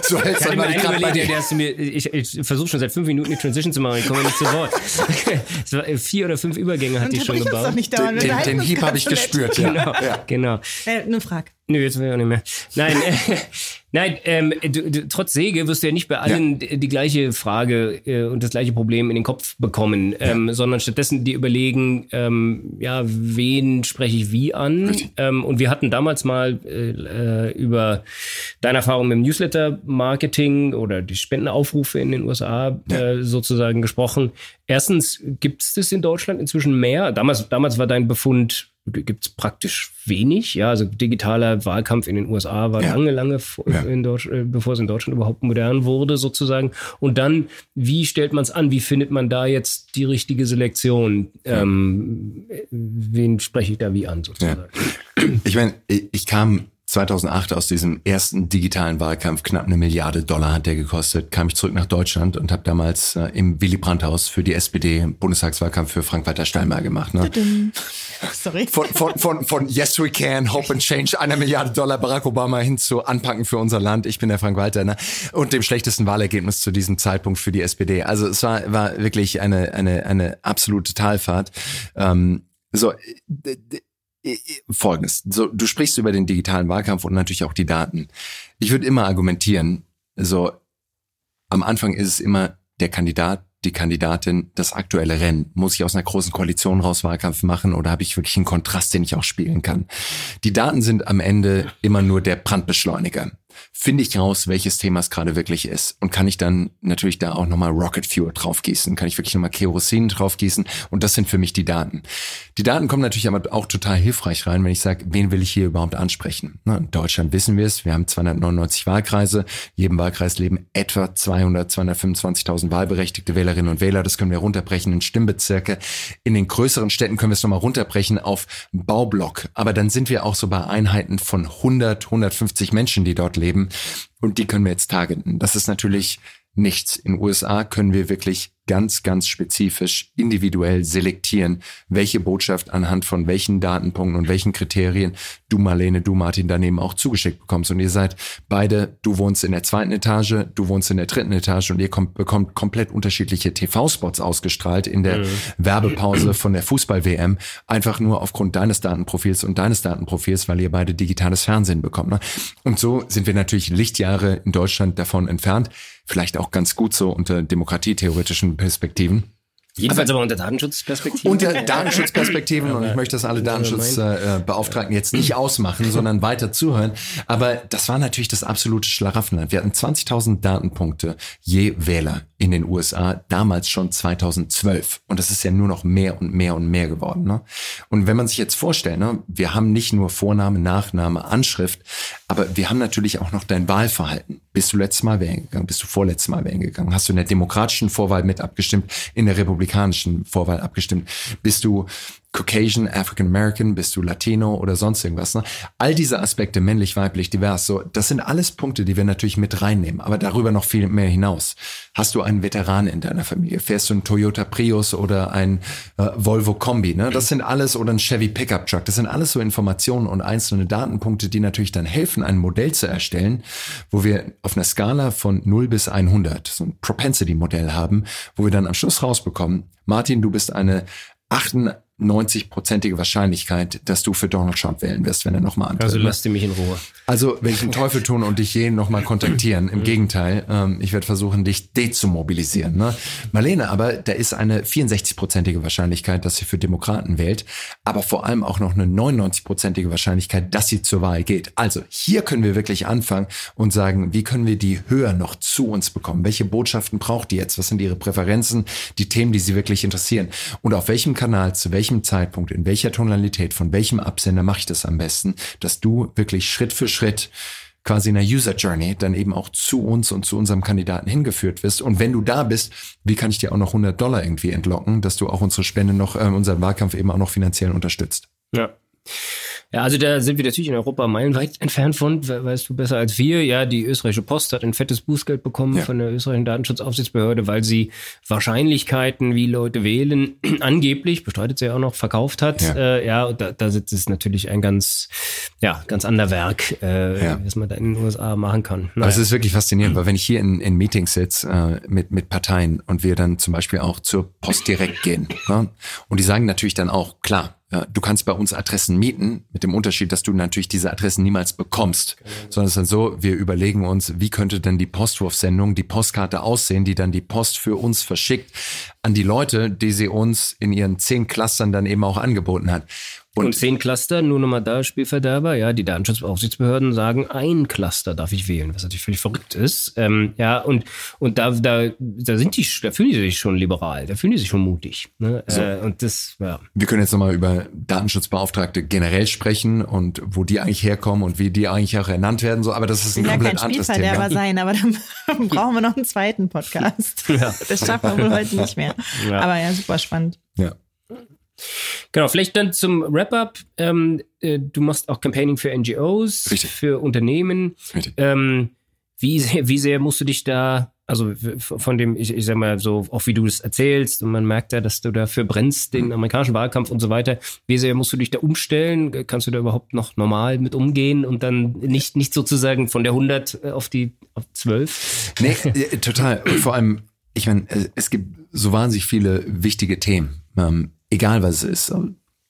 so hältst du mal gerade bei dir. Mir, ich ich versuche schon seit fünf Minuten die Transition zu machen, ich komme nicht zu Wort. es war, vier oder fünf Übergänge hatte ich schon gebaut. den, den, den Hieb habe ich gespürt, ja. Genau, ja. genau. Äh, eine Frage. Nö, jetzt will ich auch nicht mehr. Nein, äh, nein, ähm, du, du, trotz Säge wirst du ja nicht bei allen ja. die gleiche Frage äh, und das gleiche Problem in den Kopf bekommen, ähm, ja. sondern stattdessen die überlegen, ähm, ja, wen spreche ich wie an? Ähm, und wir hatten damals mal äh, äh, über deine Erfahrung mit dem Newsletter-Marketing oder die Spendenaufrufe in den USA ja. äh, sozusagen gesprochen. Erstens, gibt es das in Deutschland inzwischen mehr? Damals, damals war dein Befund gibt es praktisch wenig. Ja, also digitaler Wahlkampf in den USA war ja. lange, lange ja. in Deutsch, äh, bevor es in Deutschland überhaupt modern wurde, sozusagen. Und dann, wie stellt man es an? Wie findet man da jetzt die richtige Selektion? Ähm, wen spreche ich da wie an, sozusagen? Ja. Ich meine, ich kam 2008 aus diesem ersten digitalen Wahlkampf, knapp eine Milliarde Dollar hat der gekostet, kam ich zurück nach Deutschland und habe damals äh, im Willy Brandt-Haus für die SPD Bundestagswahlkampf für Frank-Walter Steinmeier gemacht. Ne? Sorry. Von, von, von, von Yes We Can, Hope and Change, einer Milliarde Dollar Barack Obama hin zu Anpacken für unser Land. Ich bin der Frank-Walter ne? und dem schlechtesten Wahlergebnis zu diesem Zeitpunkt für die SPD. Also es war, war wirklich eine, eine, eine absolute Talfahrt. Ähm, so, Folgendes. So, du sprichst über den digitalen Wahlkampf und natürlich auch die Daten. Ich würde immer argumentieren, so, am Anfang ist es immer der Kandidat, die Kandidatin, das aktuelle Rennen. Muss ich aus einer großen Koalition raus Wahlkampf machen oder habe ich wirklich einen Kontrast, den ich auch spielen kann? Die Daten sind am Ende immer nur der Brandbeschleuniger finde ich raus, welches Thema es gerade wirklich ist. Und kann ich dann natürlich da auch nochmal Rocket Fuel draufgießen, kann ich wirklich nochmal Kerosin draufgießen? Und das sind für mich die Daten. Die Daten kommen natürlich aber auch total hilfreich rein, wenn ich sage, wen will ich hier überhaupt ansprechen. in Deutschland wissen wir es, wir haben 299 Wahlkreise, in jedem Wahlkreis leben etwa 200, 225.000 wahlberechtigte Wählerinnen und Wähler, das können wir runterbrechen in Stimmbezirke. In den größeren Städten können wir es nochmal runterbrechen auf Baublock, aber dann sind wir auch so bei Einheiten von 100, 150 Menschen, die dort leben leben. Und die können wir jetzt targeten. Das ist natürlich nichts. In USA können wir wirklich ganz, ganz spezifisch, individuell selektieren, welche Botschaft anhand von welchen Datenpunkten und welchen Kriterien du, Marlene, du, Martin, daneben auch zugeschickt bekommst. Und ihr seid beide, du wohnst in der zweiten Etage, du wohnst in der dritten Etage und ihr kommt, bekommt komplett unterschiedliche TV-Spots ausgestrahlt in der mhm. Werbepause von der Fußball-WM, einfach nur aufgrund deines Datenprofils und deines Datenprofils, weil ihr beide digitales Fernsehen bekommt. Ne? Und so sind wir natürlich Lichtjahre in Deutschland davon entfernt. Vielleicht auch ganz gut so unter demokratietheoretischen Perspektiven. Jedenfalls aber unter Datenschutzperspektiven. Unter Datenschutzperspektiven und ich möchte das alle Datenschutzbeauftragten jetzt nicht ausmachen, sondern weiter zuhören. Aber das war natürlich das absolute Schlaraffenland. Wir hatten 20.000 Datenpunkte je Wähler in den USA, damals schon 2012. Und das ist ja nur noch mehr und mehr und mehr geworden. Ne? Und wenn man sich jetzt vorstellt, ne, wir haben nicht nur Vorname, Nachname, Anschrift, aber wir haben natürlich auch noch dein Wahlverhalten. Bist du letztes Mal wählen gegangen? Bist du vorletztes Mal wählen gegangen? Hast du in der demokratischen Vorwahl mit abgestimmt? In der republikanischen Vorwahl abgestimmt? Bist du Caucasian, African American, bist du Latino oder sonst irgendwas. Ne? All diese Aspekte, männlich, weiblich, divers, so, das sind alles Punkte, die wir natürlich mit reinnehmen, aber darüber noch viel mehr hinaus. Hast du einen Veteran in deiner Familie? Fährst du einen Toyota Prius oder ein äh, Volvo Kombi? Ne? Das sind alles oder ein Chevy Pickup Truck. Das sind alles so Informationen und einzelne Datenpunkte, die natürlich dann helfen, ein Modell zu erstellen, wo wir auf einer Skala von 0 bis 100 so ein Propensity-Modell haben, wo wir dann am Schluss rausbekommen, Martin, du bist eine 90-prozentige Wahrscheinlichkeit, dass du für Donald Trump wählen wirst, wenn er nochmal antritt. Also lass mich in Ruhe. Also den Teufel tun und dich je nochmal kontaktieren. Im Gegenteil, ähm, ich werde versuchen, dich dezumobilisieren. Ne? Marlene, aber da ist eine 64-prozentige Wahrscheinlichkeit, dass sie für Demokraten wählt, aber vor allem auch noch eine 99-prozentige Wahrscheinlichkeit, dass sie zur Wahl geht. Also hier können wir wirklich anfangen und sagen, wie können wir die höher noch zu uns bekommen? Welche Botschaften braucht die jetzt? Was sind ihre Präferenzen, die Themen, die sie wirklich interessieren? Und auf welchem Kanal, zu welchem Zeitpunkt, in welcher Tonalität, von welchem Absender mache ich das am besten, dass du wirklich Schritt für Schritt quasi in der User Journey dann eben auch zu uns und zu unserem Kandidaten hingeführt wirst. Und wenn du da bist, wie kann ich dir auch noch 100 Dollar irgendwie entlocken, dass du auch unsere Spende noch, äh, unseren Wahlkampf eben auch noch finanziell unterstützt? Ja. Ja, also da sind wir natürlich in Europa meilenweit entfernt von, weißt du besser als wir. Ja, die österreichische Post hat ein fettes Bußgeld bekommen ja. von der österreichischen Datenschutzaufsichtsbehörde, weil sie Wahrscheinlichkeiten, wie Leute wählen, angeblich, bestreitet sie ja auch noch, verkauft hat. Ja, äh, ja da, da sitzt es natürlich ein ganz, ja, ganz anderer Werk, äh, ja. was man da in den USA machen kann. Naja. Aber es ist wirklich faszinierend, weil wenn ich hier in, in Meetings sitze äh, mit, mit Parteien und wir dann zum Beispiel auch zur Post direkt gehen, ne? und die sagen natürlich dann auch, klar, du kannst bei uns Adressen mieten, mit dem Unterschied, dass du natürlich diese Adressen niemals bekommst, genau. sondern es ist dann so, wir überlegen uns, wie könnte denn die Postwurfsendung, die Postkarte aussehen, die dann die Post für uns verschickt an die Leute, die sie uns in ihren zehn Clustern dann eben auch angeboten hat. Und, und zehn Cluster, nur nochmal da, Spielverderber, ja, die Datenschutzaufsichtsbehörden sagen, ein Cluster darf ich wählen, was natürlich völlig verrückt ist. Ähm, ja, und, und da, da, da sind die, da fühlen die sich schon liberal, da fühlen die sich schon mutig. Ne? So. Äh, und das, ja. Wir können jetzt nochmal über Datenschutzbeauftragte generell sprechen und wo die eigentlich herkommen und wie die eigentlich auch ernannt werden, so, aber das ist ein ja komplett anderes Thema. Ja sein, aber dann brauchen wir noch einen zweiten Podcast. Ja. Das schaffen wir wohl heute nicht mehr. Ja. Aber ja, super spannend. Ja. Genau, vielleicht dann zum Wrap-up. Ähm, äh, du machst auch Campaigning für NGOs, Richtig. für Unternehmen. Richtig. Ähm, wie, sehr, wie sehr musst du dich da, also von dem, ich, ich sag mal so, auch wie du das erzählst, und man merkt ja, dass du dafür brennst, den mhm. amerikanischen Wahlkampf und so weiter. Wie sehr musst du dich da umstellen? Kannst du da überhaupt noch normal mit umgehen und dann nicht, nicht sozusagen von der 100 auf die auf 12? Nee, äh, total. Und vor allem, ich meine, es gibt so wahnsinnig viele wichtige Themen. Ähm, egal was es ist,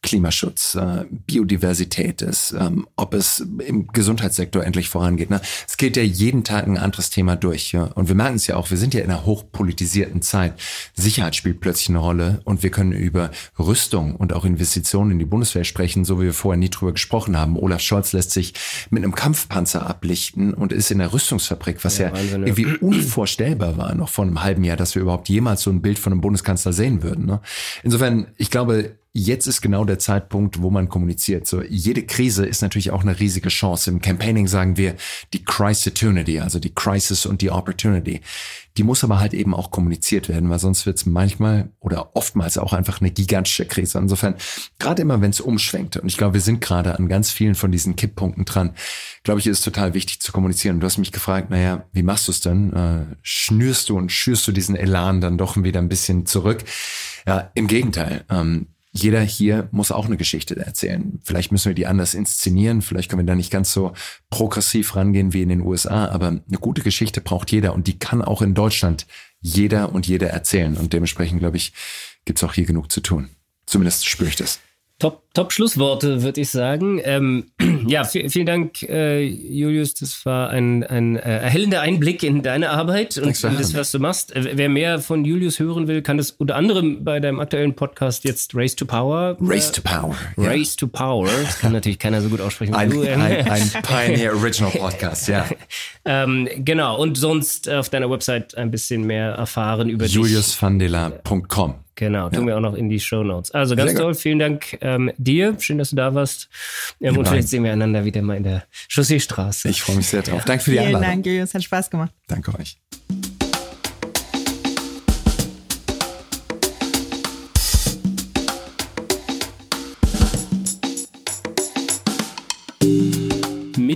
Klimaschutz, äh, Biodiversität ist, ähm, ob es im Gesundheitssektor endlich vorangeht. Ne? Es geht ja jeden Tag ein anderes Thema durch. Ja? Und wir merken es ja auch, wir sind ja in einer hochpolitisierten Zeit. Sicherheit spielt plötzlich eine Rolle und wir können über Rüstung und auch Investitionen in die Bundeswehr sprechen, so wie wir vorher nie drüber gesprochen haben. Olaf Scholz lässt sich mit einem Kampfpanzer ablichten und ist in der Rüstungsfabrik, was ja, ja Wahnsinn, irgendwie unvorstellbar war noch vor einem halben Jahr, dass wir überhaupt jemals so ein Bild von einem Bundeskanzler sehen würden. Ne? Insofern, ich glaube, jetzt ist genau der Zeitpunkt, wo man kommuniziert. So, jede Krise ist natürlich auch eine riesige Chance. Im Campaigning sagen wir die Crisis-Opportunity, also die Crisis und die Opportunity. Die muss aber halt eben auch kommuniziert werden, weil sonst wird es manchmal oder oftmals auch einfach eine gigantische Krise. Insofern, gerade immer, wenn es umschwenkt, und ich glaube, wir sind gerade an ganz vielen von diesen Kipppunkten dran, glaube ich, ist es total wichtig zu kommunizieren. Du hast mich gefragt, naja, wie machst du es denn? Äh, schnürst du und schürst du diesen Elan dann doch wieder ein bisschen zurück? Ja, im Gegenteil. Ähm, jeder hier muss auch eine Geschichte erzählen. Vielleicht müssen wir die anders inszenieren, vielleicht können wir da nicht ganz so progressiv rangehen wie in den USA, aber eine gute Geschichte braucht jeder und die kann auch in Deutschland jeder und jede erzählen. Und dementsprechend, glaube ich, gibt es auch hier genug zu tun. Zumindest spüre ich das. Top, top Schlussworte, würde ich sagen. Ähm, ja, vielen Dank, äh, Julius. Das war ein, ein äh, erhellender Einblick in deine Arbeit und in das, was du machst. Äh, wer mehr von Julius hören will, kann das unter anderem bei deinem aktuellen Podcast jetzt Race to Power. Race to Power. Race ja. to Power. Das kann natürlich keiner so gut aussprechen wie ein, du. Ähm. Ein, ein Pioneer Original Podcast, ja. ähm, genau. Und sonst auf deiner Website ein bisschen mehr erfahren über juliusvandela.com. Genau, tun ja. wir auch noch in die Show Notes. Also ganz Sehr toll, vielen Dank ähm, dir. Schön, dass du da warst. Ähm, und vielleicht sehen wir einander wieder mal in der Chausseestraße. Ich freue mich sehr drauf. Danke für die Einladung. Vielen Dank, Julius. Hat Spaß gemacht. Danke euch.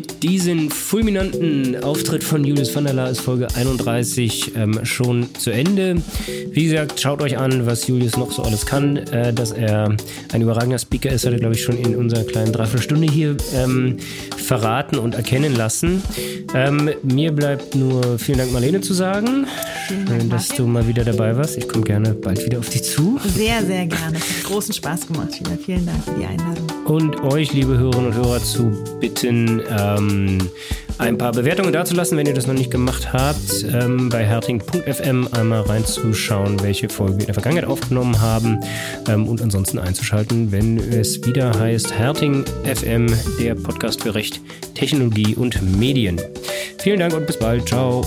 Mit diesem fulminanten Auftritt von Julius van der Laar ist Folge 31 ähm, schon zu Ende. Wie gesagt, schaut euch an, was Julius noch so alles kann. Äh, dass er ein überragender Speaker ist, hat er, glaube ich, schon in unserer kleinen Dreiviertelstunde hier ähm, verraten und erkennen lassen. Ähm, mir bleibt nur vielen Dank, Marlene, zu sagen. Schön, dass du mal wieder dabei warst. Ich komme gerne bald wieder auf dich zu. Sehr, sehr gerne. Hat großen Spaß gemacht. Vielen Dank für die Einladung. Und euch, liebe Hörerinnen und Hörer, zu bitten, ähm, ein paar Bewertungen dazulassen, wenn ihr das noch nicht gemacht habt. Ähm, bei herting.fm einmal reinzuschauen, welche Folgen wir in der Vergangenheit aufgenommen haben ähm, und ansonsten einzuschalten, wenn es wieder heißt Herting FM, der Podcast für Recht, Technologie und Medien. Vielen Dank und bis bald. Ciao.